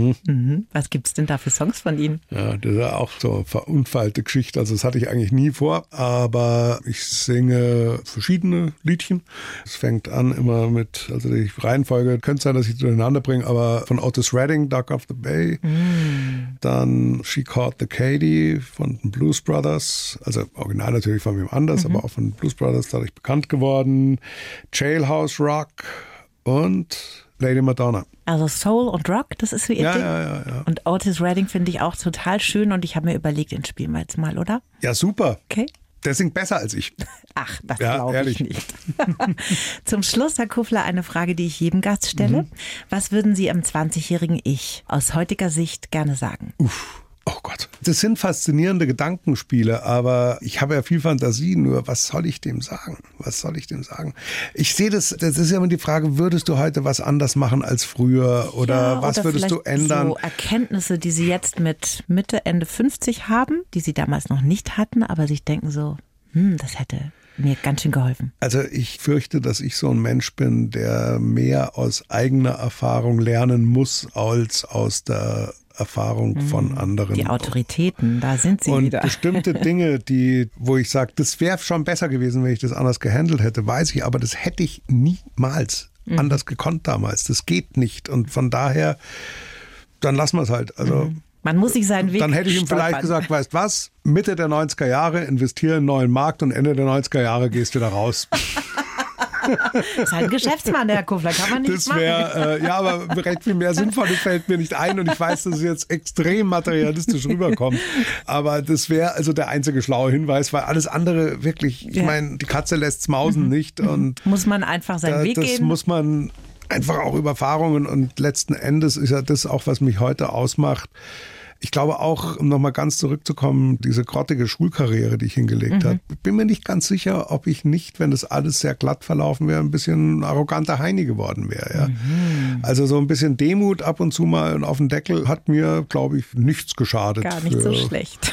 S3: Was gibt es denn da für Songs von Ihnen?
S2: Ja, das ist ja auch so eine verunfallte Geschichte. Also das hatte ich eigentlich nie vor, aber ich singe verschiedene Liedchen. Es fängt an immer mit, also die Reihenfolge könnte sein, dass ich durcheinander bringe, aber von Otis Redding, Duck of the Bay. Dann She Caught the Katie von den Blues Brothers. Also original natürlich von wem anders, aber auch von den Blues Brothers dadurch bekannt geworden. Jailhouse Rock und Lady Madonna.
S3: Also Soul und Rock, das ist so Ihr
S2: Ja,
S3: Ding.
S2: ja, ja, ja.
S3: Und Otis Redding finde ich auch total schön und ich habe mir überlegt, den spielen wir jetzt mal, oder?
S2: Ja, super.
S3: Okay.
S2: Der singt besser als ich. [laughs]
S3: Ach, das
S2: Ja,
S3: glaube ich nicht. [laughs] Zum Schluss, Herr Kufler, eine Frage, die ich jedem Gast stelle.
S2: Mhm.
S3: Was würden Sie am 20-jährigen Ich aus heutiger Sicht gerne sagen?
S2: Oh Gott. Das sind faszinierende Gedankenspiele, aber ich habe ja viel Fantasie, nur was soll ich dem sagen? Was soll ich dem sagen? Ich sehe das, das ist ja immer die Frage, würdest du heute was anders machen als früher oder
S3: Ja,
S2: was
S3: oder
S2: würdest du ändern?
S3: So Erkenntnisse, die Sie jetzt mit Mitte, Ende 50 haben, die Sie damals noch nicht hatten, aber sich denken so, hm, das hätte mir ganz schön geholfen.
S2: Also ich fürchte, dass ich so ein Mensch bin, der mehr aus eigener Erfahrung lernen muss als aus der Erfahrung von anderen.
S3: Mhm. Die Autoritäten, da sind Sie
S2: Und
S3: wieder. [laughs]
S2: bestimmte Dinge, die, wo ich sage, das wäre schon besser gewesen, wenn ich das anders gehandelt hätte, weiß ich, aber das hätte ich niemals
S3: Mhm.
S2: anders gekonnt damals. Das geht nicht. Und von daher, dann lassen wir es halt. Also
S3: Man muss sich seinen Weg
S2: dann hätte ich ihm vielleicht gesagt, weißt was, Mitte der 90er Jahre investiere in einen neuen Markt und Ende der 90er Jahre gehst du da raus. [laughs]
S3: Das ist halt ein Geschäftsmann, der Herr Kufler, kann man nicht
S2: Das
S3: machen.
S2: wäre, äh, ja, aber recht viel mehr Sinnvolles fällt mir nicht ein und ich weiß, dass es jetzt extrem materialistisch rüberkommt. Aber das wäre also der einzige schlaue Hinweis, weil alles andere wirklich, ich
S3: Ja.
S2: meine, die Katze lässt's Mausen nicht und
S3: Muss man einfach seinen
S2: da,
S3: Weg
S2: das
S3: gehen.
S2: muss man einfach auch über Erfahrungen und letzten Endes ist ja das auch, was mich heute ausmacht. Ich glaube auch, um nochmal ganz zurückzukommen, diese grottige Schulkarriere, die ich hingelegt
S3: Mhm.
S2: habe, bin mir nicht ganz sicher, ob ich nicht, wenn das alles sehr glatt verlaufen wäre, ein bisschen arroganter Heini geworden wäre. Ja.
S3: Mhm.
S2: Also so ein bisschen Demut ab und zu mal auf den Deckel hat mir, glaube ich, nichts geschadet
S3: Gar nicht so schlecht.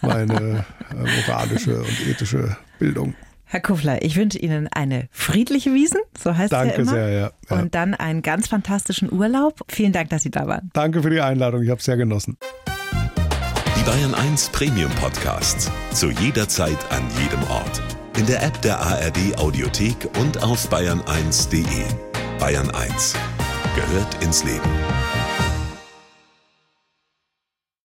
S2: meine äh, moralische und ethische Bildung.
S3: Herr Kufler, ich wünsche Ihnen eine friedliche Wiesen, so heißt es ja
S2: Danke
S3: immer.
S2: sehr, ja. Ja.
S3: Und dann einen ganz fantastischen Urlaub. Vielen Dank, dass Sie da waren.
S2: Danke für die Einladung, ich habe es sehr genossen.
S4: Die Bayern 1 Premium Podcasts. Zu jeder Zeit, an jedem Ort. In der App der ARD Audiothek und auf bayern1.de. Bayern 1 gehört ins Leben.